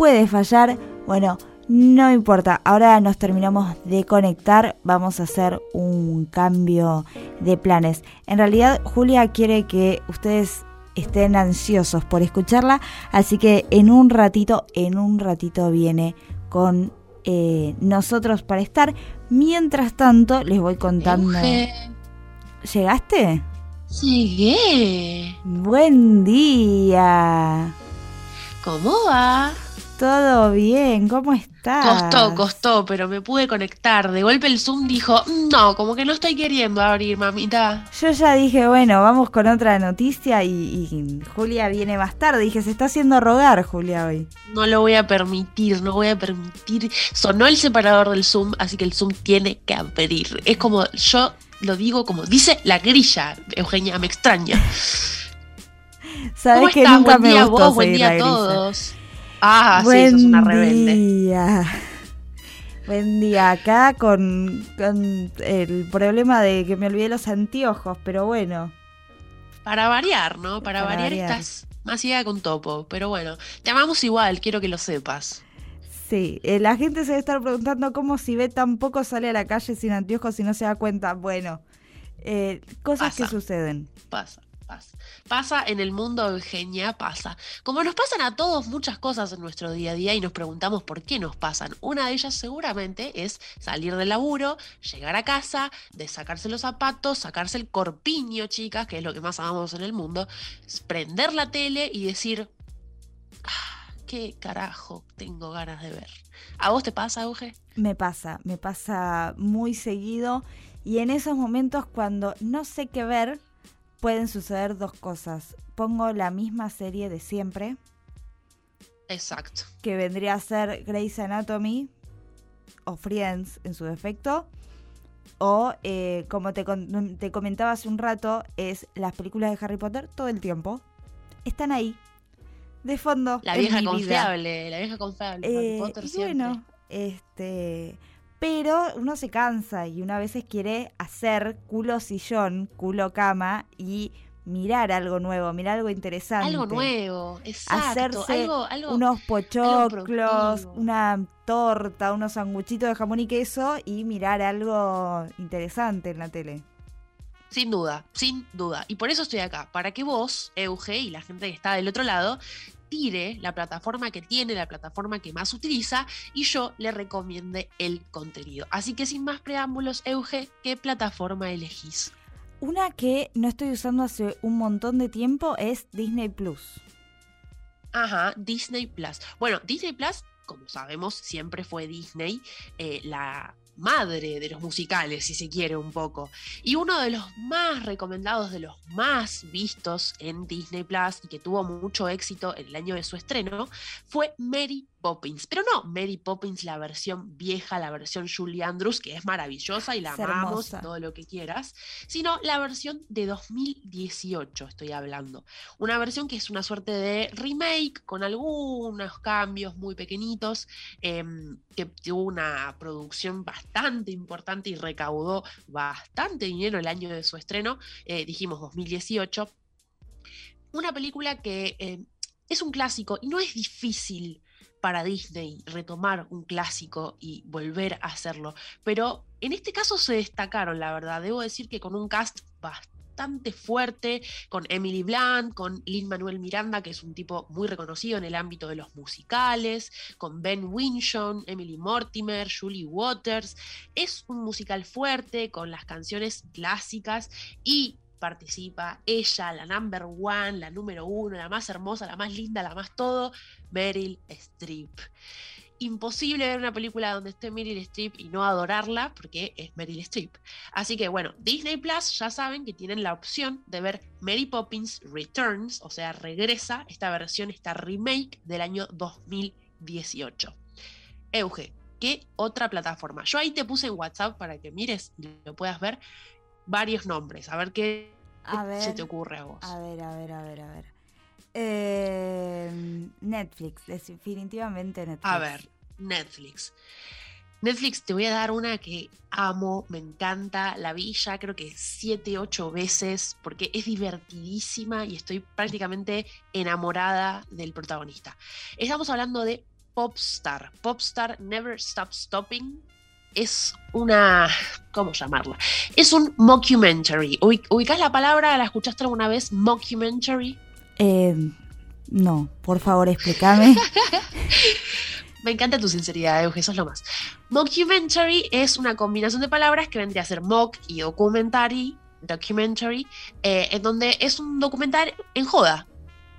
Puede fallar. Bueno, no importa. Ahora nos terminamos de conectar. Vamos a hacer un cambio de planes. En realidad, Julia quiere que ustedes estén ansiosos por escucharla. Así que en un ratito, en un ratito viene con eh, nosotros para estar. Mientras tanto, les voy contando. Euge. ¿Llegaste? Llegué. Buen día. ¿Cómo va? Todo bien, ¿cómo estás? Costó, costó, pero me pude conectar. De golpe el Zoom dijo, "Mm, no, como que no estoy queriendo abrir, mamita. Yo ya dije, bueno, vamos con otra noticia y, y Julia viene más tarde. Dije, se está haciendo rogar Julia hoy. No lo voy a permitir, no voy a permitir. Sonó el separador del Zoom, así que el Zoom tiene que abrir. Es como, yo lo digo como dice la grilla, Eugenia, me extraña. Sabes ¿Cómo que estás? nunca Buen me día gustó vos, buen día a todos. Ah, sí, Buen sos una rebelde. día. Buen día, acá con, con el problema de que me olvidé los anteojos, pero bueno. Para variar, ¿no? Para, Para variar, variar. estás más idea con topo. Pero bueno, te amamos igual, quiero que lo sepas. Sí, eh, la gente se debe estar preguntando cómo si ve tan poco sale a la calle sin anteojos y no se da cuenta. Bueno, eh, cosas que suceden. Pasa, pasa. En el mundo, Eugenia, pasa. Como nos pasan a todos muchas cosas en nuestro día a día y nos preguntamos por qué nos pasan. Una de ellas seguramente es salir del laburo, llegar a casa, de sacarse los zapatos, sacarse el corpiño, chicas, que es lo que más amamos en el mundo, prender la tele y decir, "Ah, ¿qué carajo tengo ganas de ver? ¿A vos te pasa, Euge? Me pasa, me pasa muy seguido y en esos momentos cuando no sé qué ver, pueden suceder dos cosas. Pongo la misma serie de siempre, Exacto. que vendría a ser Grey's Anatomy o Friends en su defecto. O, eh, como te, te comentaba hace un rato, es las películas de Harry Potter todo el tiempo. Están ahí, de fondo. La vieja vida. confiable, la vieja confiable. Harry Eh, Potter y siempre. bueno, este, pero uno se cansa y una a veces quiere hacer culo sillón, culo cama y mirar algo nuevo, mirar algo interesante. Algo nuevo, exacto. Hacerse algo, algo, unos pochoclos, una torta, unos sanguchitos de jamón y queso y mirar algo interesante en la tele. Sin duda, sin duda. Y por eso estoy acá, para que vos, Euge, y la gente que está del otro lado, tire la plataforma que tiene, la plataforma que más utiliza, y yo le recomiende el contenido. Así que sin más preámbulos, Euge, ¿qué plataforma elegís? Una que no estoy usando hace un montón de tiempo es Disney Plus. Ajá, Disney Plus. Bueno, Disney Plus, como sabemos, siempre fue Disney eh, la madre de los musicales, si se quiere un poco. Y uno de los más recomendados, de los más vistos en Disney Plus y que tuvo mucho éxito en el año de su estreno, fue Mary Poppins. Pero no Mary Poppins, la versión vieja, la versión Julie Andrews, que es maravillosa y la Es amamos y todo lo que quieras, sino la versión de 2018, estoy hablando. Una versión que es una suerte de remake con algunos cambios muy pequeñitos, em, que tuvo una producción bastante importante y recaudó bastante dinero el año de su estreno, eh, dijimos 2018. Una película que eh, es un clásico y no es difícil para Disney retomar un clásico y volver a hacerlo. Pero en este caso se destacaron, la verdad. Debo decir que con un cast bastante fuerte, con Emily Blunt, con Lin Manuel Miranda, que es un tipo muy reconocido en el ámbito de los musicales, con Ben Winshon, Emily Mortimer, Julie Waters. Es un musical fuerte, con las canciones clásicas y participa ella, la number one, la número uno, la más hermosa, la más linda, la más todo, Meryl Streep. Imposible ver una película donde esté Meryl Streep y no adorarla porque es Meryl Streep. Así que bueno, Disney Plus ya saben que tienen la opción de ver Mary Poppins Returns, o sea, regresa esta versión, esta remake del año 2018. Euge, ¿qué otra plataforma? Yo ahí te puse en WhatsApp para que mires y lo puedas ver varios nombres, a ver qué A se te ocurre a vos. A ver, a ver, a ver, a ver. Eh, Netflix, definitivamente Netflix. A ver, Netflix. Netflix, te voy a dar una que amo, me encanta, la vi ya creo que siete, ocho veces, porque es divertidísima y estoy prácticamente enamorada del protagonista. Estamos hablando de Popstar. Popstar Never Stop Stopping. Es una. ¿Cómo llamarla? Es un mockumentary. Ubi- ¿Ubicás la palabra? ¿La escuchaste alguna vez? Mockumentary. Eh, no, por favor, explícame. Me encanta tu sinceridad, Euge, eso es lo más. Mockumentary es una combinación de palabras que vendría a ser mock y documentary, documentary, eh, en donde es un documental en joda.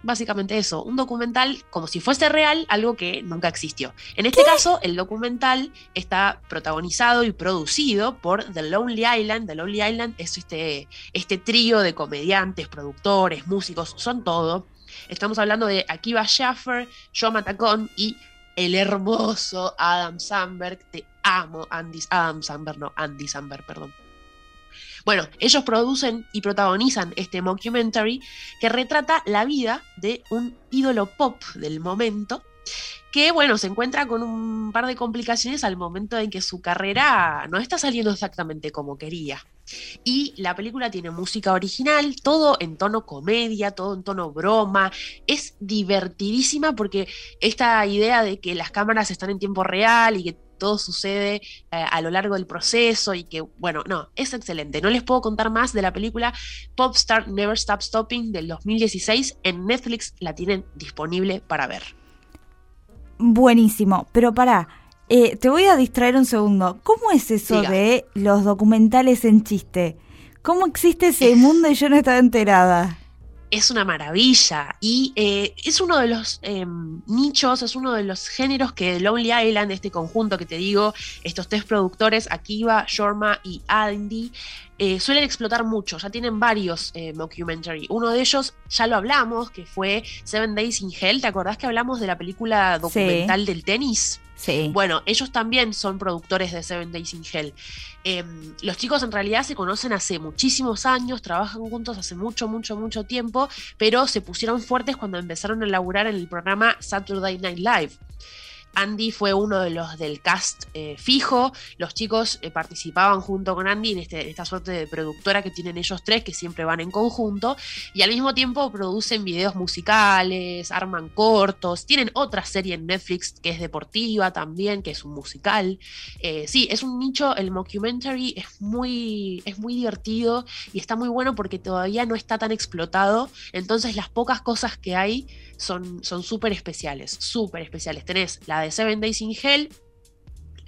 Básicamente eso, un documental como si fuese real, algo que nunca existió. En este caso, el documental está protagonizado y producido por The Lonely Island. The Lonely Island es este, este trío de comediantes, productores, músicos, son todo. Estamos hablando de Akiva Schaffer, Joe Matacón y el hermoso Adam Samberg. Te amo, Andy, Adam Samberg, no, Andy Samberg, perdón. Bueno, ellos producen y protagonizan este mockumentary que retrata la vida de un ídolo pop del momento que bueno, se encuentra con un par de complicaciones al momento en que su carrera no está saliendo exactamente como quería. Y la película tiene música original, todo en tono comedia, todo en tono broma. Es divertidísima porque esta idea de que las cámaras están en tiempo real y que todo sucede eh, a lo largo del proceso y que, bueno, no, es excelente. No les puedo contar más de la película Popstar Never Stop Stopping del 2016. En Netflix la tienen disponible para ver. Buenísimo, pero pará, eh, te voy a distraer un segundo. ¿Cómo es eso Diga. de los documentales en chiste? ¿Cómo existe ese mundo y yo no estaba enterada? Es una maravilla. Y eh, es uno de los eh, nichos, es uno de los géneros que Lonely Island, este conjunto que te digo, estos tres productores, Akiva, Shorma y Andy, eh, suelen explotar mucho, ya tienen varios eh, mockumentary. Uno de ellos, ya lo hablamos, que fue Seven Days in Hell, ¿te acordás que hablamos de la película documental del tenis? Sí. Bueno, ellos también son productores de Seven Days in Hell. Eh, los chicos en realidad se conocen hace muchísimos años, trabajan juntos hace mucho, mucho, mucho tiempo, pero se pusieron fuertes cuando empezaron a laburar en el programa Saturday Night Live. Andy fue uno de los del cast eh, fijo. Los chicos eh, participaban junto con Andy en, este- en esta suerte de productora que tienen ellos tres, que siempre van en conjunto. Y al mismo tiempo producen videos musicales, arman cortos. Tienen otra serie en Netflix que es deportiva también, que es un musical. Eh, sí, es un nicho, el mockumentary es muy, es muy divertido y está muy bueno porque todavía no está tan explotado. Entonces las pocas cosas que hay son son súper especiales, súper especiales. Tenés la de Seven Days in Hell,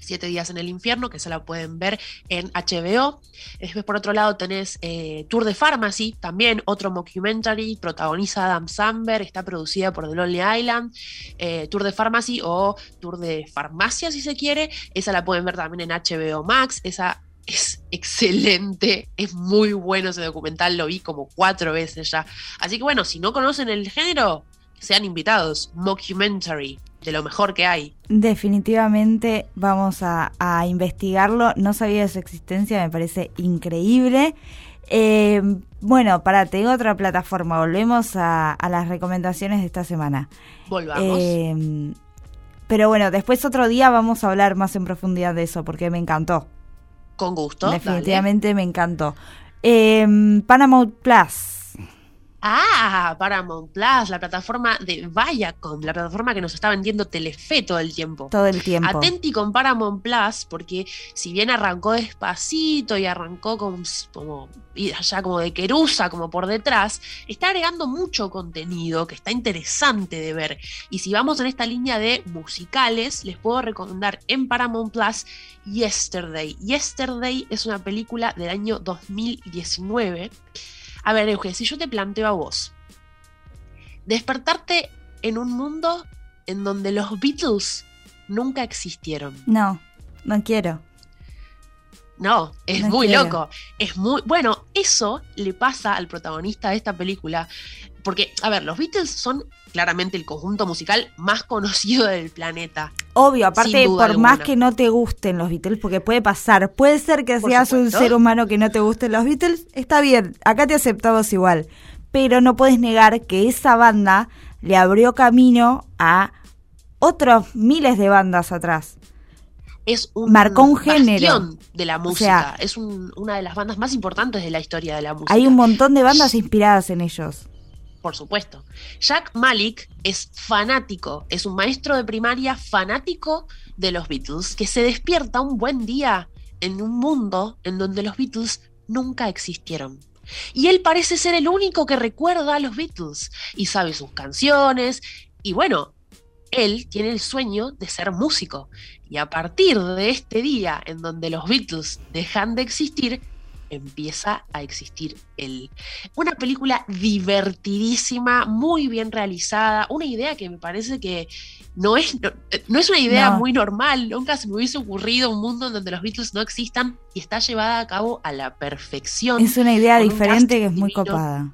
Siete días en el infierno, que se la pueden ver en HBO. Después, por otro lado, tenés eh, Tour de Pharmacy, también otro mockumentary, protagoniza Adam Samberg, está producida por The Lonely Island. Eh, Tour de Pharmacy o Tour de Farmacia, si se quiere. Esa la pueden ver también en HBO Max. Esa es excelente, es muy bueno ese documental, lo vi como cuatro veces ya. Así que bueno, si no conocen el género, sean invitados. Mockumentary, de lo mejor que hay. Definitivamente vamos a, a investigarlo. No sabía de su existencia, me parece increíble. Eh, bueno, para, te digo otra plataforma. Volvemos a, a las recomendaciones de esta semana. Volvamos. Eh, pero bueno, después otro día vamos a hablar más en profundidad de eso porque me encantó. Con gusto. Definitivamente me encantó. Eh, Paramount Plus. Ah, Paramount Plus, la plataforma de Viacom, la plataforma que nos está vendiendo Telefe todo el tiempo. Todo el tiempo. Atenti con Paramount Plus, porque si bien arrancó despacito y arrancó como, como y allá como de querusa, como por detrás, está agregando mucho contenido que está interesante de ver. Y si vamos en esta línea de musicales, les puedo recomendar en Paramount Plus Yesterday. Yesterday es una película del año 2019. A ver, Euge, si yo te planteo a vos despertarte en un mundo en donde los Beatles nunca existieron. No, no quiero. No, es No muy quiero. loco. Es muy. Bueno, eso le pasa al protagonista de esta película. Porque, a ver, los Beatles son claramente el conjunto musical más conocido del planeta. Obvio, aparte, por más que no te gusten los Beatles, porque puede pasar, puede ser que Por seas un ser humano que no te gusten los Beatles, está bien, acá te aceptamos igual, pero no puedes negar que esa banda le abrió camino a otros miles de bandas atrás. Es un Marcó un género. de la O música. sea, es un- una de las bandas más importantes de la historia de la música. Hay un montón de bandas inspiradas en ellos. Por supuesto. Jack Malik es fanático, es un maestro de primaria fanático de los Beatles, que se despierta un buen día en un mundo en donde los Beatles nunca existieron. Y él parece ser el único que recuerda a los Beatles y sabe sus canciones. Y bueno, él tiene el sueño de ser músico. Y a partir de este día en donde los Beatles dejan de existir, empieza a existir él. Una película divertidísima, muy bien realizada, una idea que me parece que no es, no, no es una idea No. muy normal, nunca se me hubiese ocurrido un mundo en donde los Beatles no existan y está llevada a cabo a la perfección. Es una idea un diferente que es muy divino. copada.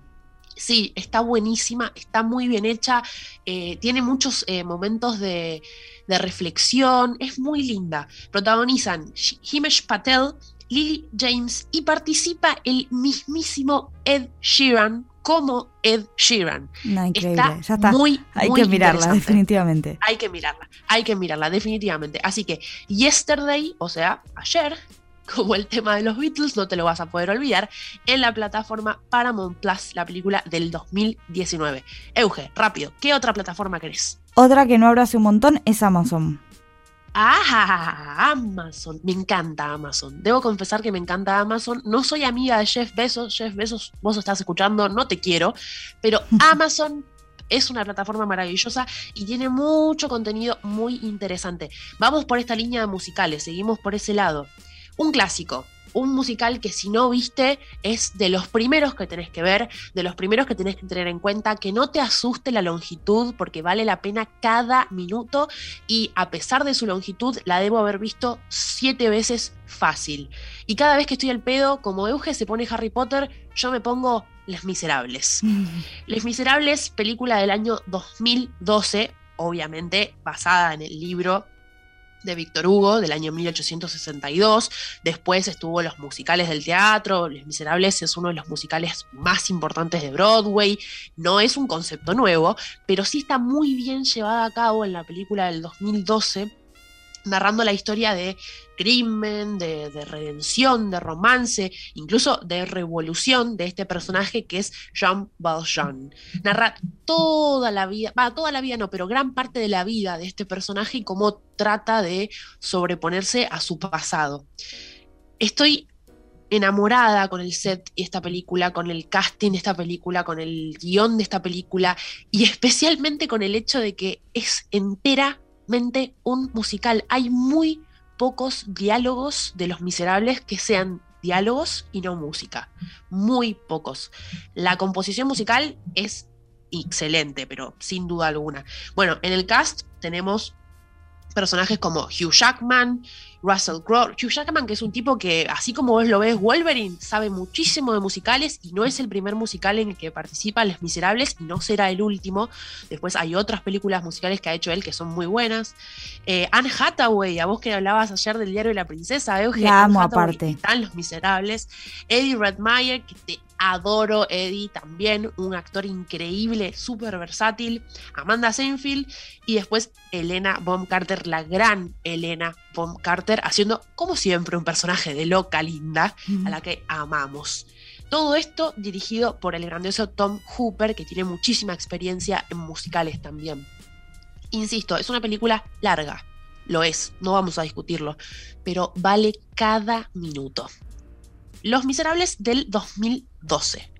Sí, está buenísima, está muy bien hecha, eh, tiene muchos eh, momentos de, de reflexión, es muy linda. Protagonizan Sh- Himesh Patel, Lily James y participa el mismísimo Ed Sheeran como Ed Sheeran. No, increíble. Está ya está. muy, Hay muy que mirarla, definitivamente. Hay que mirarla, hay que mirarla, definitivamente. Así que Yesterday, o sea, ayer, como el tema de los Beatles, no te lo vas a poder olvidar, en la plataforma Paramount Plus, la película del 2019. Euge, rápido, ¿qué otra plataforma querés? Otra que no abro hace un montón es Amazon. Ah, Amazon. Me encanta Amazon. Debo confesar que me encanta Amazon. No soy amiga de Jeff Bezos. Jeff Bezos, vos estás escuchando, no te quiero. Pero Amazon es una plataforma maravillosa y tiene mucho contenido muy interesante. Vamos por esta línea de musicales, seguimos por ese lado. Un clásico. Un musical que si no viste es de los primeros que tenés que ver, de los primeros que tenés que tener en cuenta, que no te asuste la longitud porque vale la pena cada minuto y a pesar de su longitud la debo haber visto siete veces fácil. Y cada vez que estoy al pedo, como Euge se pone Harry Potter, yo me pongo Les Miserables. Les Miserables, película del año 2012, obviamente basada en el libro de Víctor Hugo del año 1862. Después estuvo los musicales del teatro. Les Miserables es uno de los musicales más importantes de Broadway. No es un concepto nuevo, pero sí está muy bien llevada a cabo en la película del 2012 narrando la historia de crimen, de, de redención, de romance, incluso de revolución de este personaje que es Jean Valjean. Narra toda la vida, va, toda la vida no, pero gran parte de la vida de este personaje y cómo trata de sobreponerse a su pasado. Estoy enamorada con el set y esta película, con el casting de esta película, con el guion de esta película y especialmente con el hecho de que es un musical. Hay muy pocos diálogos de Los Miserables que sean diálogos y no música. Muy pocos. La composición musical es excelente, pero sin duda alguna. Bueno, en el cast tenemos personajes como Hugh Jackman, Russell Crowe. Hugh Jackman, que es un tipo que, así como vos lo ves, Wolverine sabe muchísimo de musicales y no es el primer musical en el que participa Les Miserables y no será el último. Después hay otras películas musicales que ha hecho él que son muy buenas. Eh, Anne Hathaway, a vos que hablabas ayer del diario de la princesa, Euge, La Anne amo Hathaway aparte. Están Los Miserables. Eddie Redmayne, que te adoro, Eddie, también un actor increíble, súper versátil. Amanda Seinfeld y después Elena Bonham Carter, la gran Elena Bonham Carter, haciendo como siempre un personaje de loca linda a la que amamos. Todo esto dirigido por el grandioso Tom Hooper, que tiene muchísima experiencia en musicales también. Insisto, es una película larga, lo es, no vamos a discutirlo, pero vale cada minuto. Los Miserables del 2012.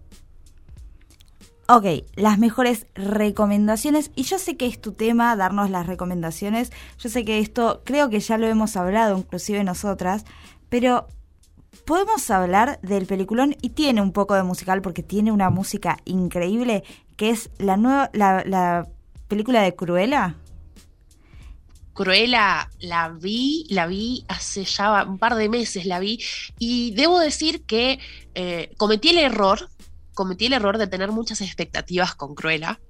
Ok, las mejores recomendaciones. Y yo sé que es tu tema darnos las recomendaciones. Yo sé que esto creo que ya lo hemos hablado, inclusive nosotras. Pero podemos hablar del peliculón y tiene un poco de musical porque tiene una música increíble que es la nueva la, la película de Cruella. Cruella la vi, la vi hace ya un par de meses, la vi, y debo decir que eh, cometí el error, cometí el error de tener muchas expectativas con Cruella,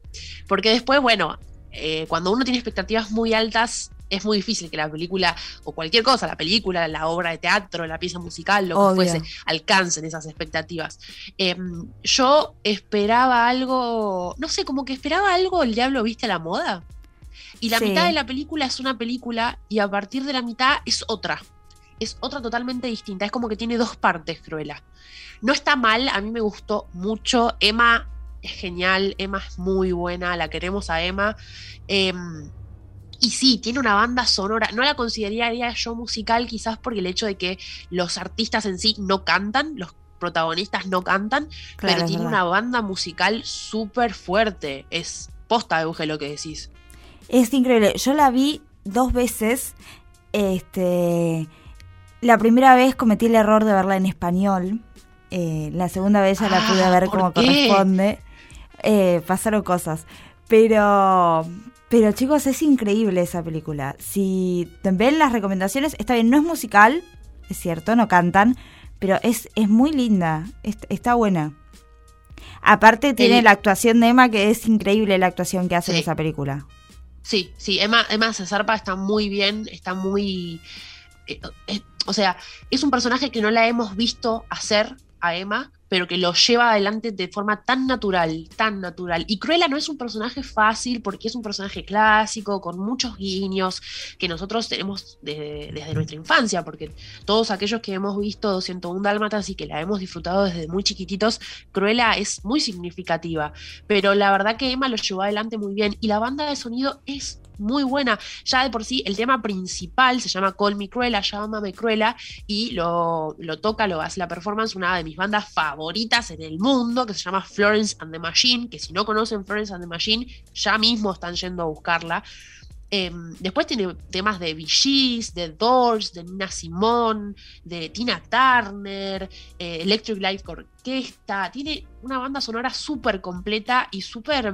porque después, bueno, eh, cuando uno tiene expectativas muy altas, es muy difícil que la película, o cualquier cosa, la película, la obra de teatro, la pieza musical, lo que fuese, alcancen esas expectativas. Eh, yo esperaba algo, no sé, como que esperaba algo, el diablo viste a la moda. Y la Sí. mitad de la película es una película y a partir de la mitad es otra. Es otra totalmente distinta. Es como que tiene dos partes, Cruella. No está mal, a mí me gustó mucho. Emma es genial, Emma es muy buena, la queremos a Emma. Em, y sí, tiene una banda sonora. No la consideraría yo musical, quizás porque el hecho de que los artistas en sí no cantan, los protagonistas no cantan, Claro, pero tiene verdad. una banda musical súper fuerte. Es posta, Euge, lo que decís. Es increíble. Yo la vi dos veces. Este, la primera vez cometí el error de verla en español Eh, la segunda vez ya la pude Ah, ver ¿por como qué? corresponde. Eh, pasaron cosas. Pero, pero chicos, es increíble esa película. Si ven las recomendaciones, está bien, no es musical, es cierto, no cantan, pero es, es muy linda, es- está buena. Aparte tiene El- la actuación de Emma, que es increíble la actuación que hace en esa película. Sí, sí, Emma, Emma Cesarpa está muy bien, está muy... eh, eh, o sea, es un personaje que no la hemos visto hacer a Emma, pero que lo lleva adelante de forma tan natural, tan natural. Y Cruella no es un personaje fácil porque es un personaje clásico, con muchos guiños que nosotros tenemos de- desde nuestra infancia, porque todos aquellos que hemos visto 201 Dálmatas y que la hemos disfrutado desde muy chiquititos, Cruella es muy significativa, pero la verdad que Emma lo llevó adelante muy bien y la banda de sonido es muy buena. Ya de por sí, el tema principal se llama Call Me Cruella, llámame Cruella, y lo, lo toca, lo hace la performance una de mis bandas favoritas en el mundo, que se llama Florence and the Machine, que si no conocen Florence and the Machine, ya mismo están yendo a buscarla. Em, después tiene temas de Gees, de Doors, de Nina Simone, de Tina Turner, eh, Electric Light Orquesta. Tiene una banda sonora súper completa y súper.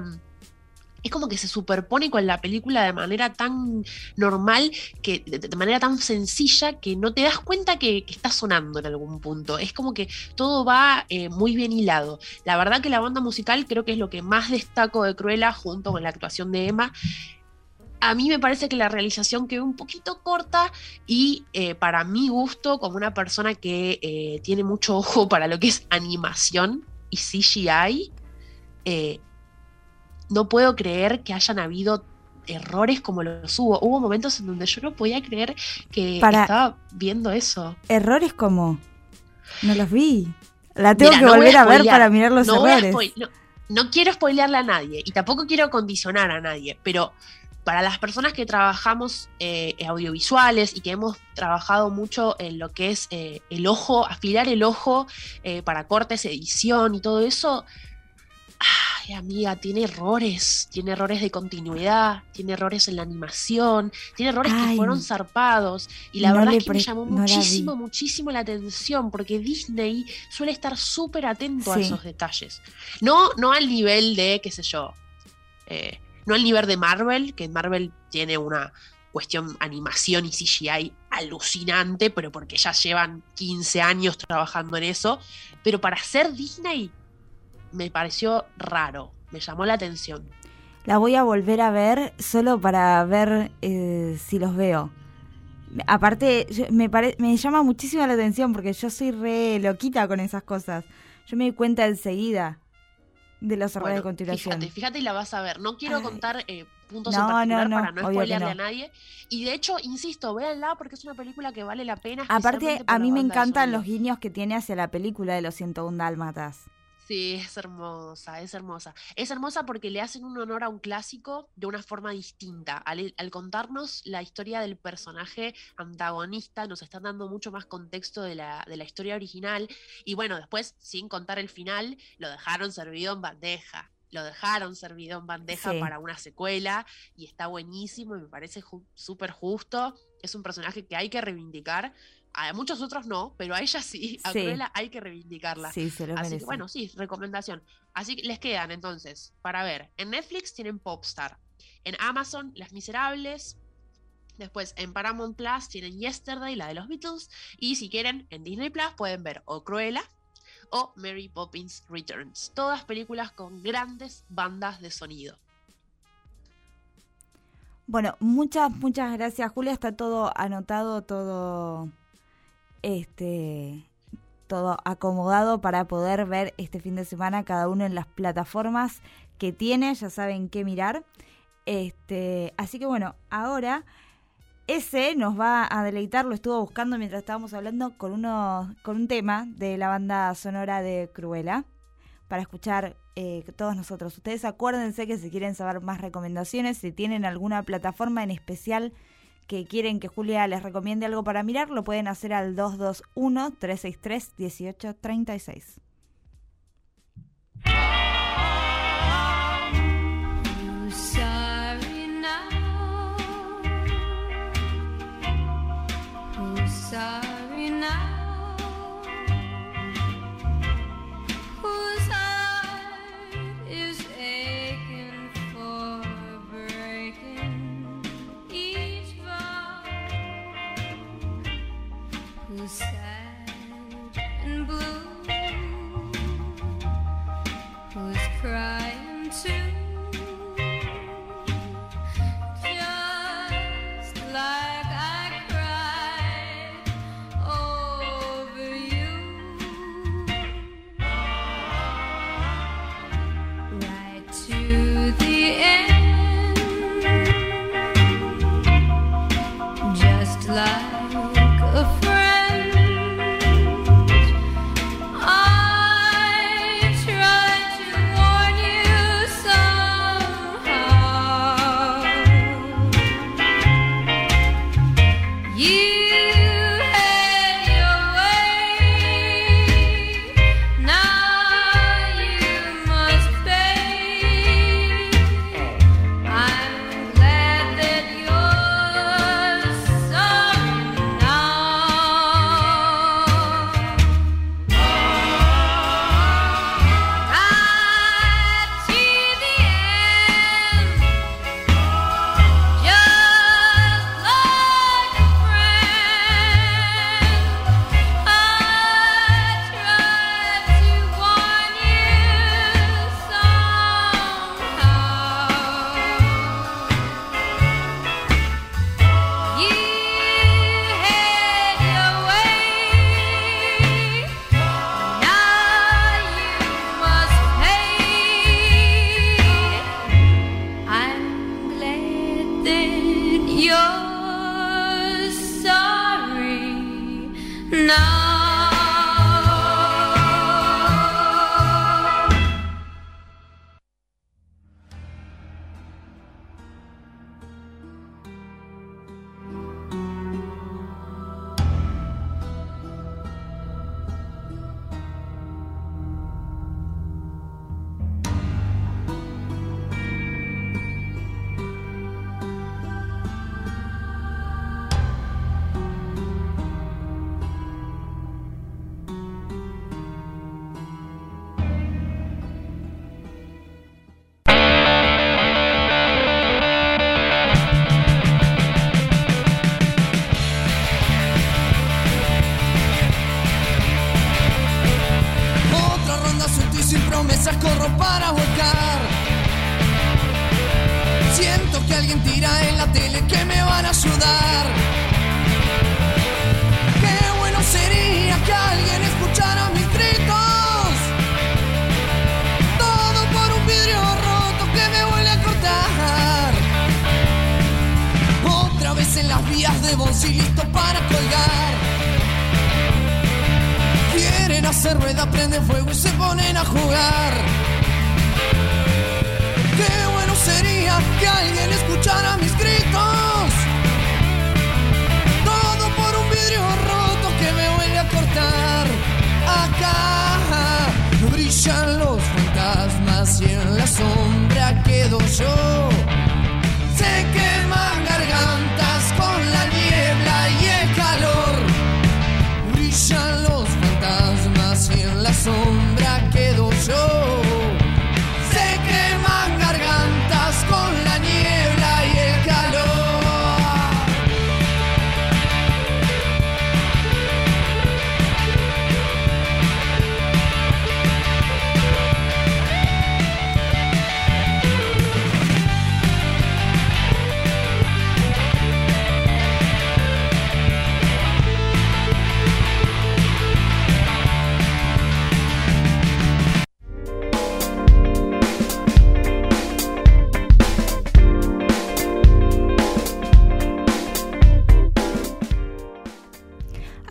Es como que se superpone con la película de manera tan normal, que, de, manera tan sencilla, que no te das cuenta que, que está sonando en algún punto. Es como que todo va eh, muy bien hilado. La verdad que la banda musical creo que es lo que más destaco de Cruella junto con la actuación de Emma a mí me parece que la realización quedó un poquito corta y eh, para mi gusto, como una persona que eh, tiene mucho ojo para lo que es animación y CGI, eh, no puedo creer que hayan habido errores como los hubo. Hubo momentos en donde yo no podía creer que Para- estaba viendo eso. Errores como... No los vi. La tengo Mira, que no volver a, ver para mirar los no errores. no quiero spoilearle a nadie y tampoco quiero condicionar a nadie, pero para las personas que trabajamos eh, audiovisuales y que hemos trabajado mucho en lo que es eh, el ojo, afilar el ojo eh, para cortes, edición y todo eso, ay amiga, tiene errores, tiene errores de continuidad, tiene errores en la animación, tiene errores Ay. que fueron zarpados y la No verdad es que me llamó no la vi. muchísimo, muchísimo la atención porque Disney suele estar súper atento a esos detalles. No, no al nivel de, qué sé yo, eh, no al nivel de Marvel, que Marvel tiene una cuestión animación y CGI alucinante, pero porque ya llevan 15 años trabajando en eso. Pero para ser Disney me pareció raro, me llamó la atención. La voy a volver a ver solo para ver eh, si los veo. Aparte, me, pare- me llama muchísimo la atención porque yo soy re loquita con esas cosas. Yo me doy cuenta enseguida de los errores Bueno, de continuación. Fíjate, fíjate y la vas a ver. No quiero Ay. contar eh, puntos No, en particular no, no, para no spoilearle a nadie. Y de hecho, insisto, véanla porque es una película que vale la pena. Aparte, a mí me encantan los guiños que tiene hacia la película de los 101 Dálmatas. Sí, es hermosa, es hermosa. Es hermosa porque le hacen un honor a un clásico de una forma distinta. Al, al contarnos la historia del personaje antagonista, nos están dando mucho más contexto de la, de la historia original. Y bueno, después, sin contar el final, lo dejaron servido en bandeja. Lo dejaron servido en bandeja Sí. para una secuela y está buenísimo y me parece ju- súper justo. Es un personaje que hay que reivindicar. A muchos otros no, pero a ella sí. A Sí. Cruella hay que reivindicarla. Sí, se lo Así merece. que bueno, sí, recomendación. Así que les quedan entonces, para ver, en Netflix tienen Popstar, en Amazon Las Miserables, después en Paramount Plus tienen Yesterday, la de los Beatles, y si quieren, en Disney Plus pueden ver o Cruella o Mary Poppins Returns. Todas películas con grandes bandas de sonido. Bueno, muchas, muchas gracias, Julia. Está todo anotado, todo este todo acomodado para poder ver este fin de semana cada uno en las plataformas que tiene, ya saben qué mirar. Este, así que bueno, ahora ese nos va a deleitar, lo estuvo buscando mientras estábamos hablando con uno, con un tema de la banda sonora de Cruella para escuchar eh, todos nosotros. Ustedes acuérdense que si quieren saber más recomendaciones, si tienen alguna plataforma en especial que quieren que Julia les recomiende algo para mirar, lo pueden hacer al 221-363-1836. Who's sorry now? Who's sorry now?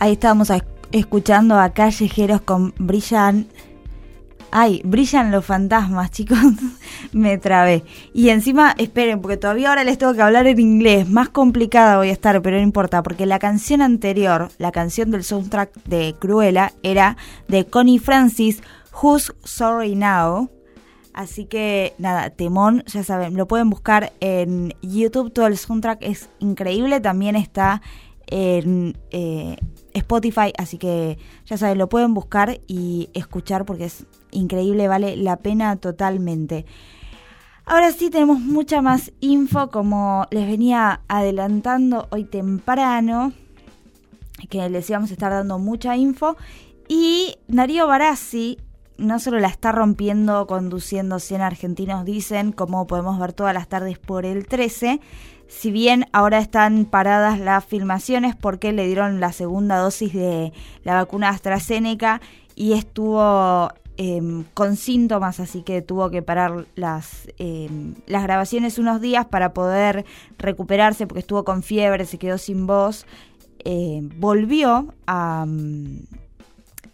Ahí estábamos escuchando a callejeros con brillan. Ay, brillan los fantasmas, chicos. Me trabé. Y encima, esperen, porque todavía ahora les tengo que hablar en inglés. Más complicada voy a estar, pero no importa, porque la canción anterior, la canción del soundtrack de Cruella, era de Connie Francis, Who's Sorry Now. Así que nada, temón, ya saben, lo pueden buscar en YouTube, todo el soundtrack es increíble, también está en eh, Spotify, así que ya saben, lo pueden buscar y escuchar porque es increíble, vale la pena totalmente. Ahora sí tenemos mucha más info, como les venía adelantando hoy temprano, que les íbamos a estar dando mucha info. Y Darío Barassi no solo la está rompiendo conduciendo 100 argentinos, dicen, como podemos ver todas las tardes por el 13. Si bien ahora están paradas las filmaciones porque le dieron la segunda dosis de la vacuna AstraZeneca y estuvo em, con síntomas, así que tuvo que parar las, em, las grabaciones unos días para poder recuperarse porque estuvo con fiebre, se quedó sin voz. Eh, volvió a, mm,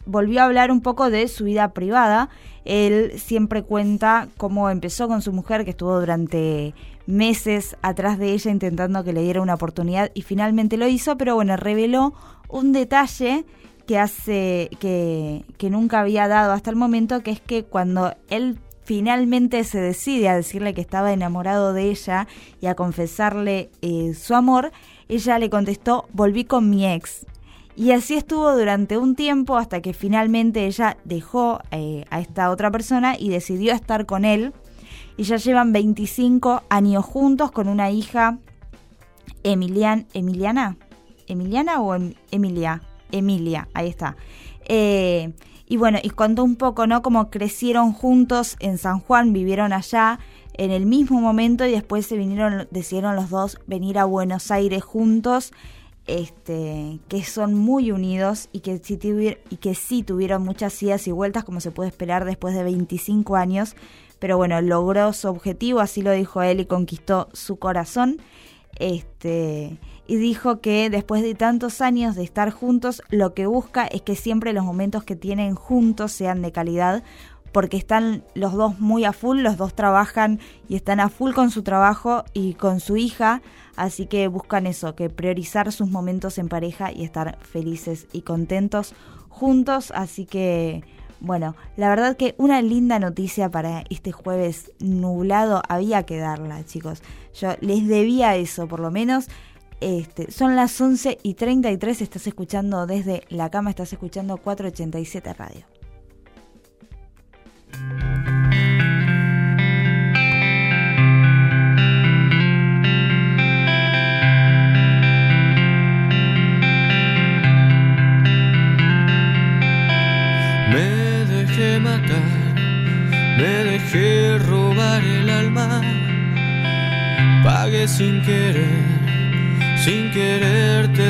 volvió a hablar un poco de su vida privada. Él siempre cuenta cómo empezó con su mujer, que estuvo durante meses atrás de ella intentando que le diera una oportunidad y finalmente lo hizo, pero bueno, reveló un detalle que hace que, que nunca había dado hasta el momento, que es que cuando él finalmente se decide a decirle que estaba enamorado de ella y a confesarle eh, su amor, ella le contestó, volví con mi ex. Y así estuvo durante un tiempo hasta que finalmente ella dejó eh, a esta otra persona y decidió estar con él. Y ya llevan 25 años juntos con una hija, Emilian, Emiliana, Emiliana o Em- Emilia, Emilia, ahí está. Eh, y bueno, y contó un poco, ¿no? Cómo crecieron juntos en San Juan, vivieron allá en el mismo momento y después se vinieron, decidieron los dos venir a Buenos Aires juntos este, que son muy unidos y que, sí tuvi- y que sí tuvieron muchas idas y vueltas, como se puede esperar después de 25 años. Pero bueno, logró su objetivo, así lo dijo él y conquistó su corazón. Este, y dijo que después de tantos años de estar juntos, lo que busca es que siempre los momentos que tienen juntos sean de calidad, porque están los dos muy a full, los dos trabajan y están a full con su trabajo y con su hija, así que buscan eso, que priorizar sus momentos en pareja y estar felices y contentos juntos, así que bueno, la verdad que una linda noticia para este jueves nublado había que darla, chicos. Yo les debía eso, por lo menos. Este, son las 11 y 33, estás escuchando desde la cama, estás escuchando 487 Radio. me dejé robar el alma, pagué sin querer, sin quererte.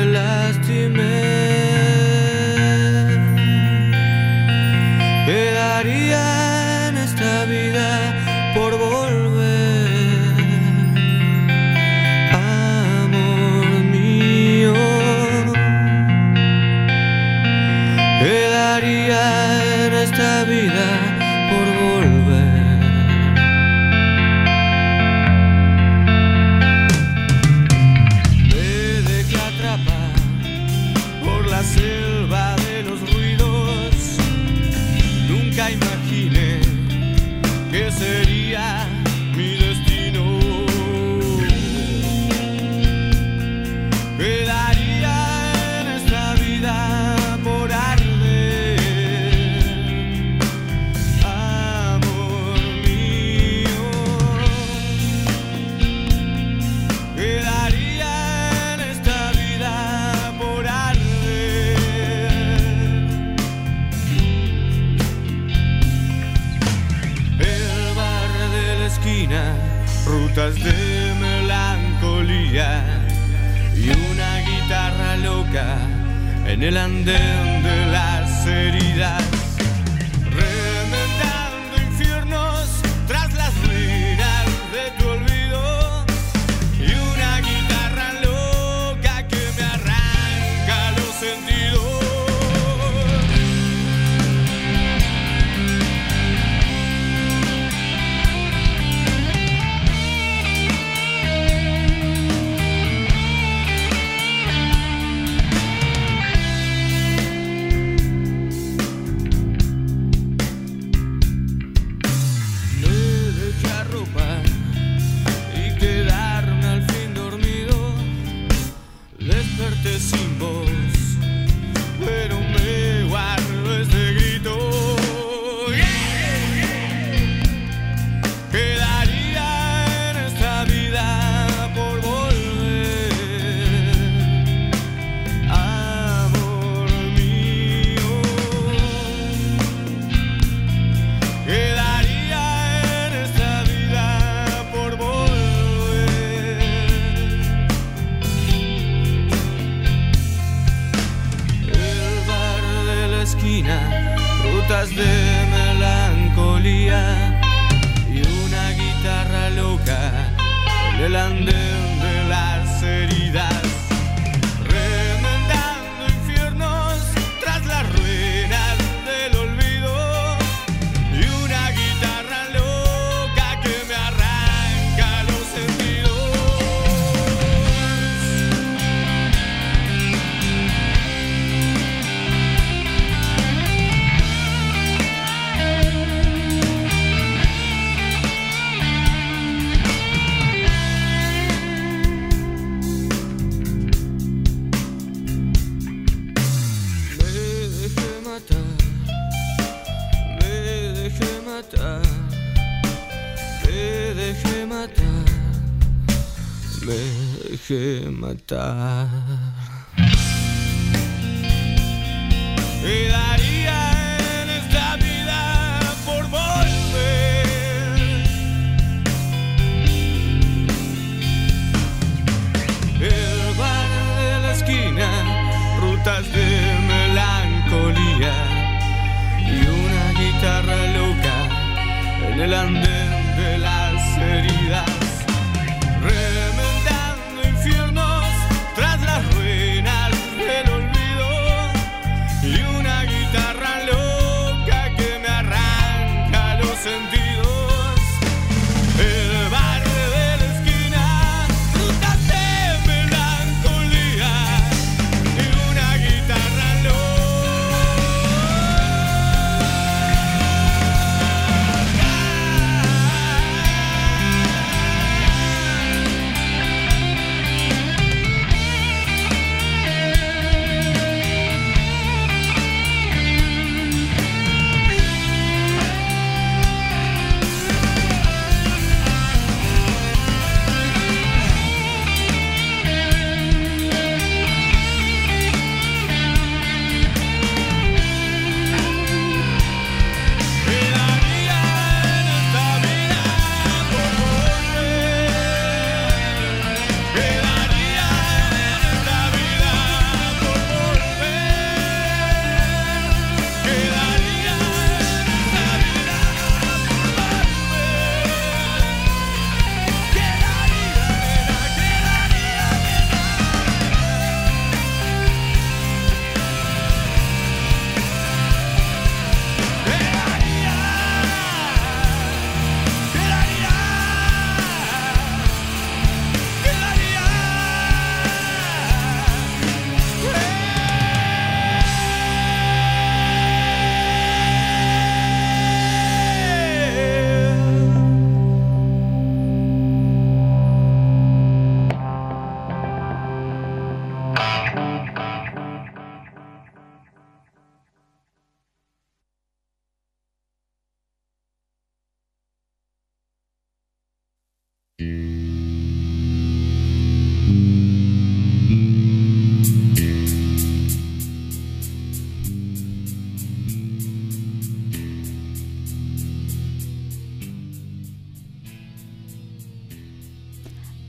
da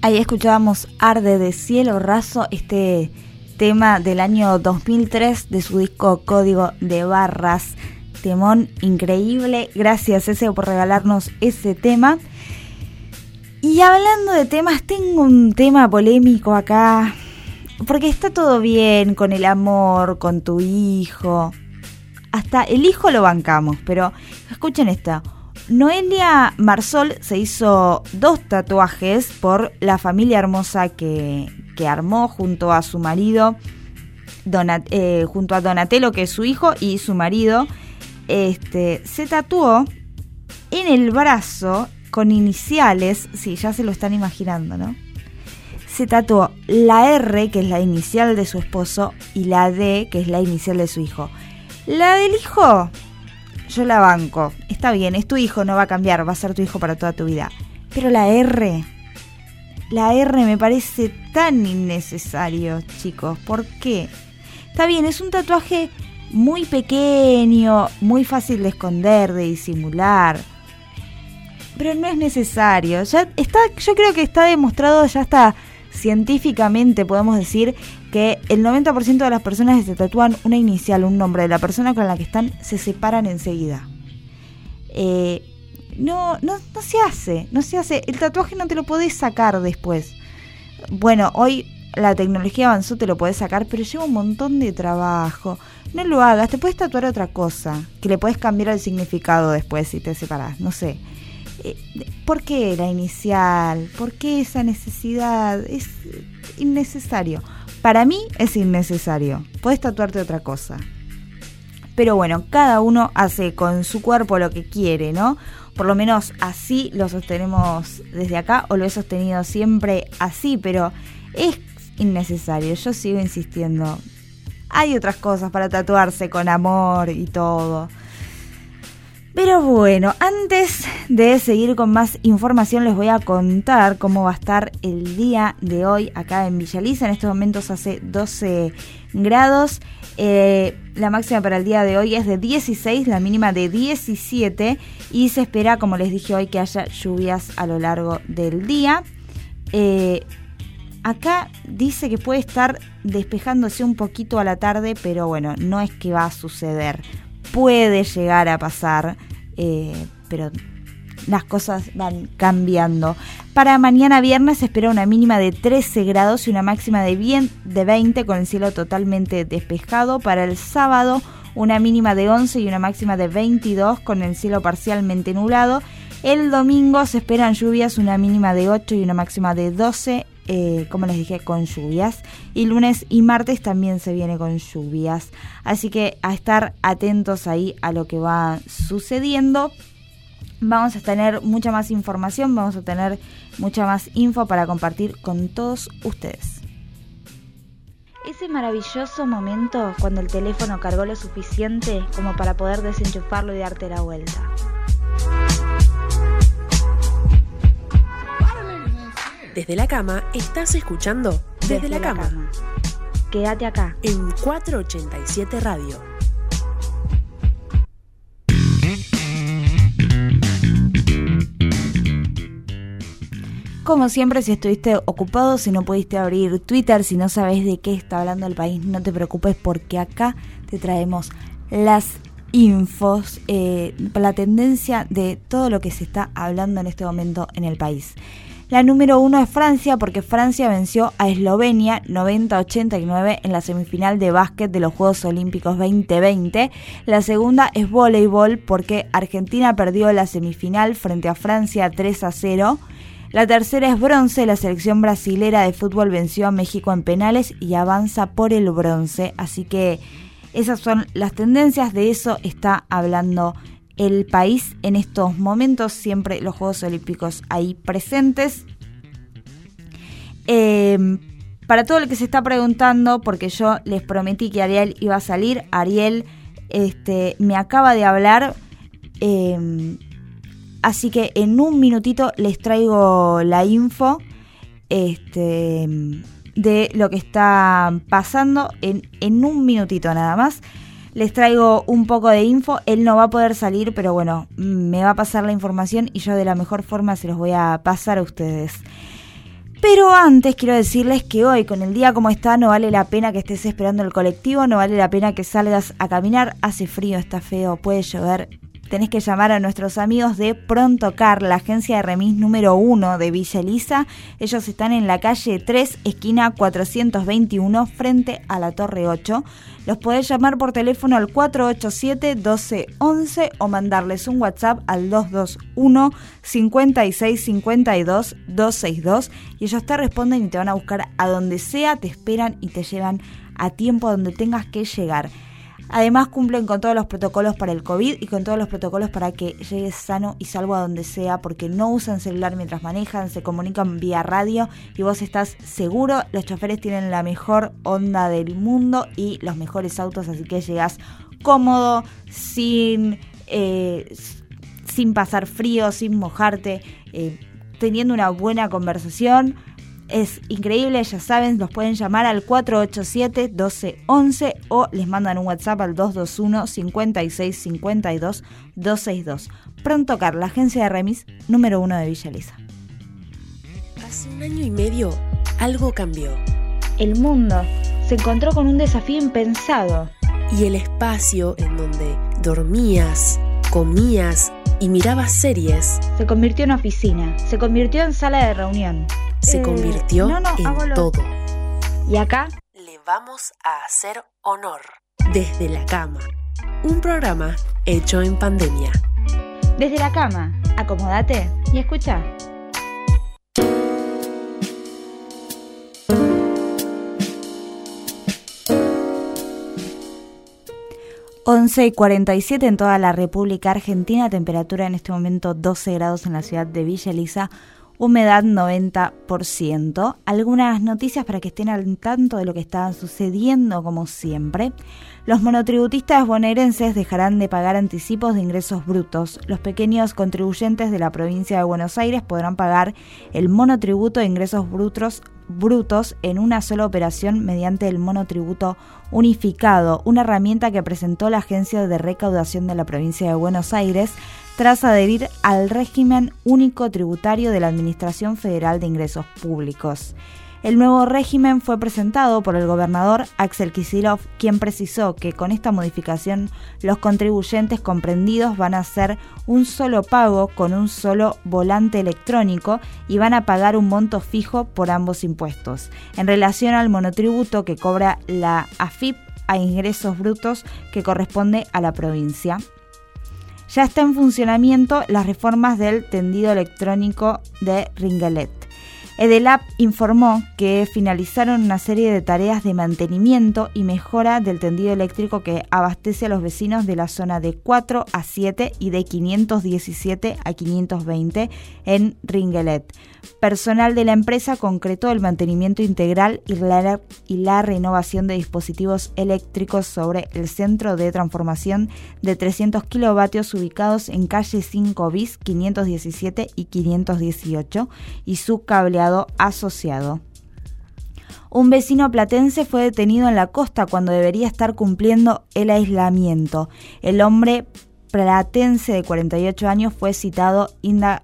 Ahí escuchábamos Arde de Cielo Raso, este tema del año 2003 de su disco Código de Barras. Temón increíble. Gracias, ese por regalarnos ese tema. Y hablando de temas, tengo un tema polémico acá. Porque está todo bien con el amor, con tu hijo. Hasta el hijo lo bancamos, pero escuchen esta. Noelia Marsol se hizo dos tatuajes por la familia hermosa que, que armó junto a su marido, eh, junto a Donatello, que es su hijo, y su marido. Este, se tatuó en el brazo con iniciales, sí, ya se lo están imaginando, ¿no? Se tatuó la R, que es la inicial de su esposo, y la D, que es la inicial de su hijo. La del hijo, yo la banco. Está bien, es tu hijo, no va a cambiar, va a ser tu hijo para toda tu vida. Pero la R, la R me parece tan innecesario, chicos. ¿Por qué? Está bien, es un tatuaje muy pequeño, muy fácil de esconder, de disimular. Pero no es necesario. Ya está, yo creo que está demostrado, ya está científicamente, podemos decir, que el 90% de las personas que se tatúan una inicial, un nombre de la persona con la que están, se separan enseguida. Eh, no, no, no se hace, no se hace. El tatuaje no te lo podés sacar después. Bueno, hoy la tecnología avanzó, te lo podés sacar, pero lleva un montón de trabajo. No lo hagas, te puedes tatuar otra cosa, que le puedes cambiar el significado después si te separás, no sé. Eh, ¿Por qué la inicial? ¿Por qué esa necesidad? Es innecesario. Para mí es innecesario. Puedes tatuarte otra cosa. Pero bueno, cada uno hace con su cuerpo lo que quiere, ¿no? Por lo menos así lo sostenemos desde acá o lo he sostenido siempre así, pero es innecesario. Yo sigo insistiendo. Hay otras cosas para tatuarse con amor y todo. Pero bueno, antes de seguir con más información les voy a contar cómo va a estar el día de hoy acá en Villaliza. En estos momentos hace 12 grados. Eh, la máxima para el día de hoy es de 16, la mínima de 17 y se espera, como les dije hoy, que haya lluvias a lo largo del día. Eh, acá dice que puede estar despejándose un poquito a la tarde, pero bueno, no es que va a suceder puede llegar a pasar, eh, pero las cosas van cambiando. Para mañana viernes se espera una mínima de 13 grados y una máxima de, bien, de 20 con el cielo totalmente despejado. Para el sábado una mínima de 11 y una máxima de 22 con el cielo parcialmente nublado. El domingo se esperan lluvias, una mínima de 8 y una máxima de 12 eh, como les dije, con lluvias. Y lunes y martes también se viene con lluvias. Así que a estar atentos ahí a lo que va sucediendo. Vamos a tener mucha más información, vamos a tener mucha más info para compartir con todos ustedes. Ese maravilloso momento cuando el teléfono cargó lo suficiente como para poder desenchufarlo y darte la vuelta. Desde la cama estás escuchando Desde, la, cama. Quédate acá. En 487 Radio. Como siempre, si estuviste ocupado, si no pudiste abrir Twitter, si no sabes de qué está hablando el país, no te preocupes porque acá te traemos las infos, eh, la tendencia de todo lo que se está hablando en este momento en el país. La número uno es Francia porque Francia venció a Eslovenia 90-89 en la semifinal de básquet de los Juegos Olímpicos 2020. La segunda es voleibol porque Argentina perdió la semifinal frente a Francia 3 a 0. La tercera es bronce, la selección brasilera de fútbol venció a México en penales y avanza por el bronce. Así que esas son las tendencias, de eso está hablando el país en estos momentos, siempre los Juegos Olímpicos ahí presentes. Eh, para todo el que se está preguntando, porque yo les prometí que Ariel iba a salir, Ariel este, me acaba de hablar, eh, así que en un minutito les traigo la info este, de lo que está pasando en, en un minutito nada más les traigo un poco de info. Él no va a poder salir, pero bueno, me va a pasar la información y yo de la mejor forma se los voy a pasar a ustedes. Pero antes quiero decirles que hoy, con el día como está, no vale la pena que estés esperando el colectivo, no vale la pena que salgas a caminar, hace frío, está feo, puede llover. Tenés que llamar a nuestros amigos de Pronto Car, la agencia de remis número 1 de Villa Elisa. Ellos están en la calle 3, esquina 421, frente a la Torre 8. Los podés llamar por teléfono al 487-1211 o mandarles un WhatsApp al 221-5652-262 y ellos te responden y te van a buscar a donde sea, te esperan y te llevan a tiempo donde tengas que llegar. Además cumplen con todos los protocolos para el COVID y con todos los protocolos para que llegues sano y salvo a donde sea, porque no usan celular mientras manejan, se comunican vía radio y vos estás seguro. Los choferes tienen la mejor onda del mundo y los mejores autos, así que llegas cómodo, sin, eh, sin pasar frío, sin mojarte, eh, teniendo una buena conversación es increíble, ya saben, los pueden llamar al 487-1211 o les mandan un WhatsApp al 221-5652-262. Pronto Car, la agencia de remis número uno de Villa Elisa. Hace un año y medio algo cambió. El mundo se encontró con un desafío impensado. Y el espacio en donde dormías, comías y mirabas series Se convirtió en oficina, se convirtió en sala de reunión. Se Eh, convirtió no, no, en lo- todo. Y acá Le vamos a hacer honor. Desde la cama. Un programa hecho en pandemia. Desde la cama, acomódate y escucha. Once y 47 en toda la República Argentina, temperatura en este momento 12 grados en la ciudad de Villa Elisa, humedad 90%. Algunas noticias para que estén al tanto de lo que está sucediendo como siempre. Los monotributistas bonaerenses dejarán de pagar anticipos de ingresos brutos. Los pequeños contribuyentes de la provincia de Buenos Aires podrán pagar el monotributo de ingresos brutos, brutos en una sola operación mediante el monotributo unificado, una herramienta que presentó la Agencia de Recaudación de la provincia de Buenos Aires tras adherir al régimen único tributario de la Administración Federal de Ingresos Públicos. El nuevo régimen fue presentado por el gobernador Axel Kicillof, quien precisó que con esta modificación los contribuyentes comprendidos van a hacer un solo pago con un solo volante electrónico y van a pagar un monto fijo por ambos impuestos. En relación al monotributo que cobra la AFIP a ingresos brutos que corresponde a la provincia. Ya está en funcionamiento las reformas del tendido electrónico de Ringelet. Edelap informó que finalizaron una serie de tareas de mantenimiento y mejora del tendido eléctrico que abastece a los vecinos de la zona de 4 a 7 y de 517 a 520 en Ringelet. Personal de la empresa concretó el mantenimiento integral y la, renovación de dispositivos eléctricos sobre el centro de transformación de 300 kilovatios ubicados en calle 5 bis 517 y 518 y su cableado asociado. Un vecino platense fue detenido en la costa cuando debería estar cumpliendo el aislamiento. El hombre platense de 48 años fue citado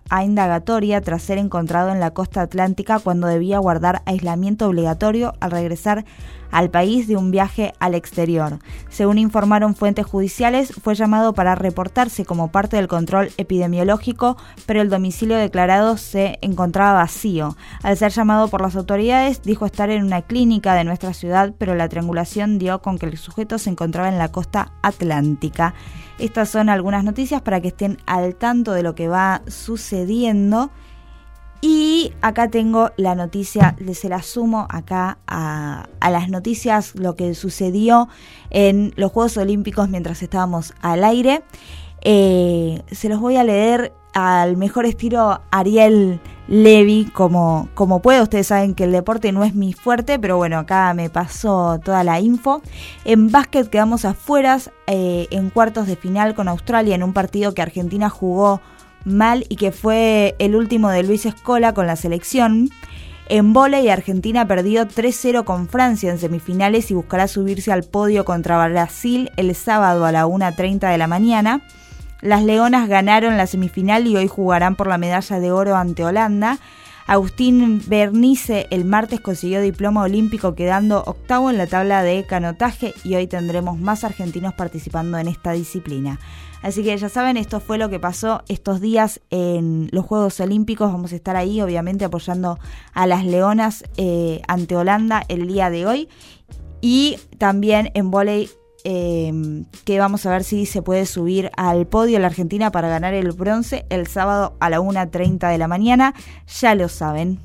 a indagatoria tras ser encontrado en la costa atlántica cuando debía guardar aislamiento obligatorio al regresar al país de un viaje al exterior. Según informaron fuentes judiciales, fue llamado para reportarse como parte del control epidemiológico, pero el domicilio declarado se encontraba vacío. Al ser llamado por las autoridades, dijo estar en una clínica de nuestra ciudad, pero la triangulación dio con que el sujeto se encontraba en la costa atlántica. Estas son algunas noticias para que estén al tanto de lo que va sucediendo. Y acá tengo la noticia, se la sumo acá a, las noticias, lo que sucedió en los Juegos Olímpicos mientras estábamos al aire. Eh, se los voy a leer al mejor estilo Ariel Levy como, como puedo. Ustedes saben que el deporte no es mi fuerte, pero bueno, acá me pasó toda la info. En básquet quedamos afuera eh, en cuartos de final con Australia en un partido que Argentina jugó mal y que fue el último de Luis Escola con la selección. En y Argentina perdió 3-0 con Francia en semifinales y buscará subirse al podio contra Brasil el sábado a la 1.30 de la mañana. Las Leonas ganaron la semifinal y hoy jugarán por la medalla de oro ante Holanda. Agustín Bernice el martes consiguió diploma olímpico quedando octavo en la tabla de canotaje y hoy tendremos más argentinos participando en esta disciplina. Así que ya saben, esto fue lo que pasó estos días en los Juegos Olímpicos. Vamos a estar ahí, obviamente, apoyando a las Leonas eh, ante Holanda el día de hoy. Y también en volei em, que vamos a ver si se puede subir al podio la Argentina para ganar el bronce el sábado a la 1.30 de la mañana. Ya lo saben.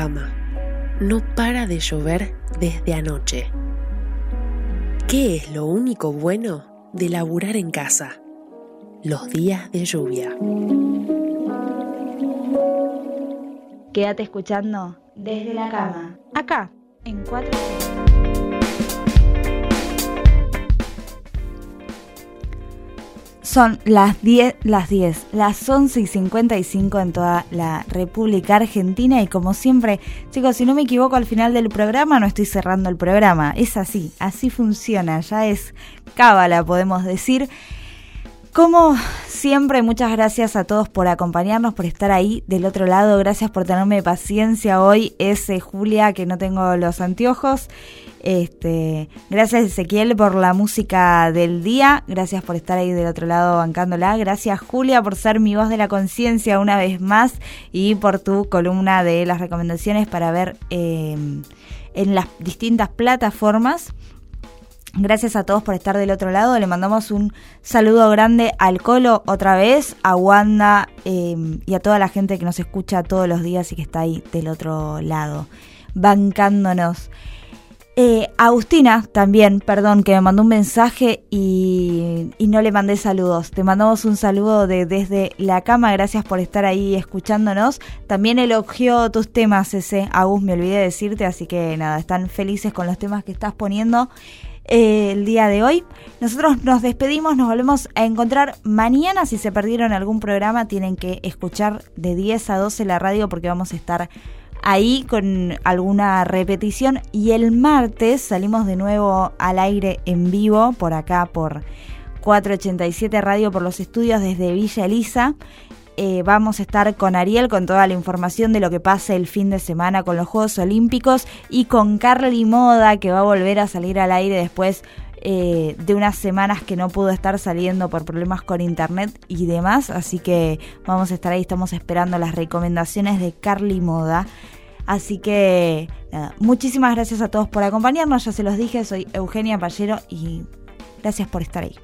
cama. No para de llover desde anoche. ¿Qué es lo único bueno de laburar en casa? Los días de lluvia. Quédate escuchando desde la cama. Acá, en cuatro. Son las 10, las 10, las 11 y 55 en toda la República Argentina y como siempre, chicos, si no me equivoco al final del programa no estoy cerrando el programa, es así, así funciona, ya es cábala podemos decir. Como siempre, muchas gracias a todos por acompañarnos, por estar ahí del otro lado. Gracias por tenerme paciencia hoy. Es Julia, que no tengo los anteojos. Este, gracias Ezequiel por la música del día. Gracias por estar ahí del otro lado bancándola. Gracias Julia por ser mi voz de la conciencia una vez más y por tu columna de las recomendaciones para ver eh, en las distintas plataformas. Gracias a todos por estar del otro lado. Le mandamos un saludo grande al Colo otra vez, a Wanda eh, y a toda la gente que nos escucha todos los días y que está ahí del otro lado, bancándonos. Eh, Agustina también, perdón, que me mandó un mensaje y, no le mandé saludos. Te mandamos un saludo de, desde la cama, gracias por estar ahí escuchándonos. También elogió tus temas ese, Agus, me olvidé decirte, así que nada, están felices con los temas que estás poniendo eh, el día de hoy. Nosotros nos despedimos, nos volvemos a encontrar mañana. Si se perdieron algún programa, tienen que escuchar de 10 a 12 la radio porque vamos a estar ahí con alguna repetición. Y el martes salimos de nuevo al aire en vivo por acá, por 487 Radio, por los estudios desde Villa Elisa. Eh, vamos a estar con Ariel con toda la información de lo que pase el fin de semana con los Juegos Olímpicos y con Carly Moda que va a volver a salir al aire después eh, de unas semanas que no pudo estar saliendo por problemas con internet y demás. Así que vamos a estar ahí, estamos esperando las recomendaciones de Carly Moda. Así que nada, muchísimas gracias a todos por acompañarnos. Ya se los dije, soy Eugenia Pallero y gracias por estar ahí.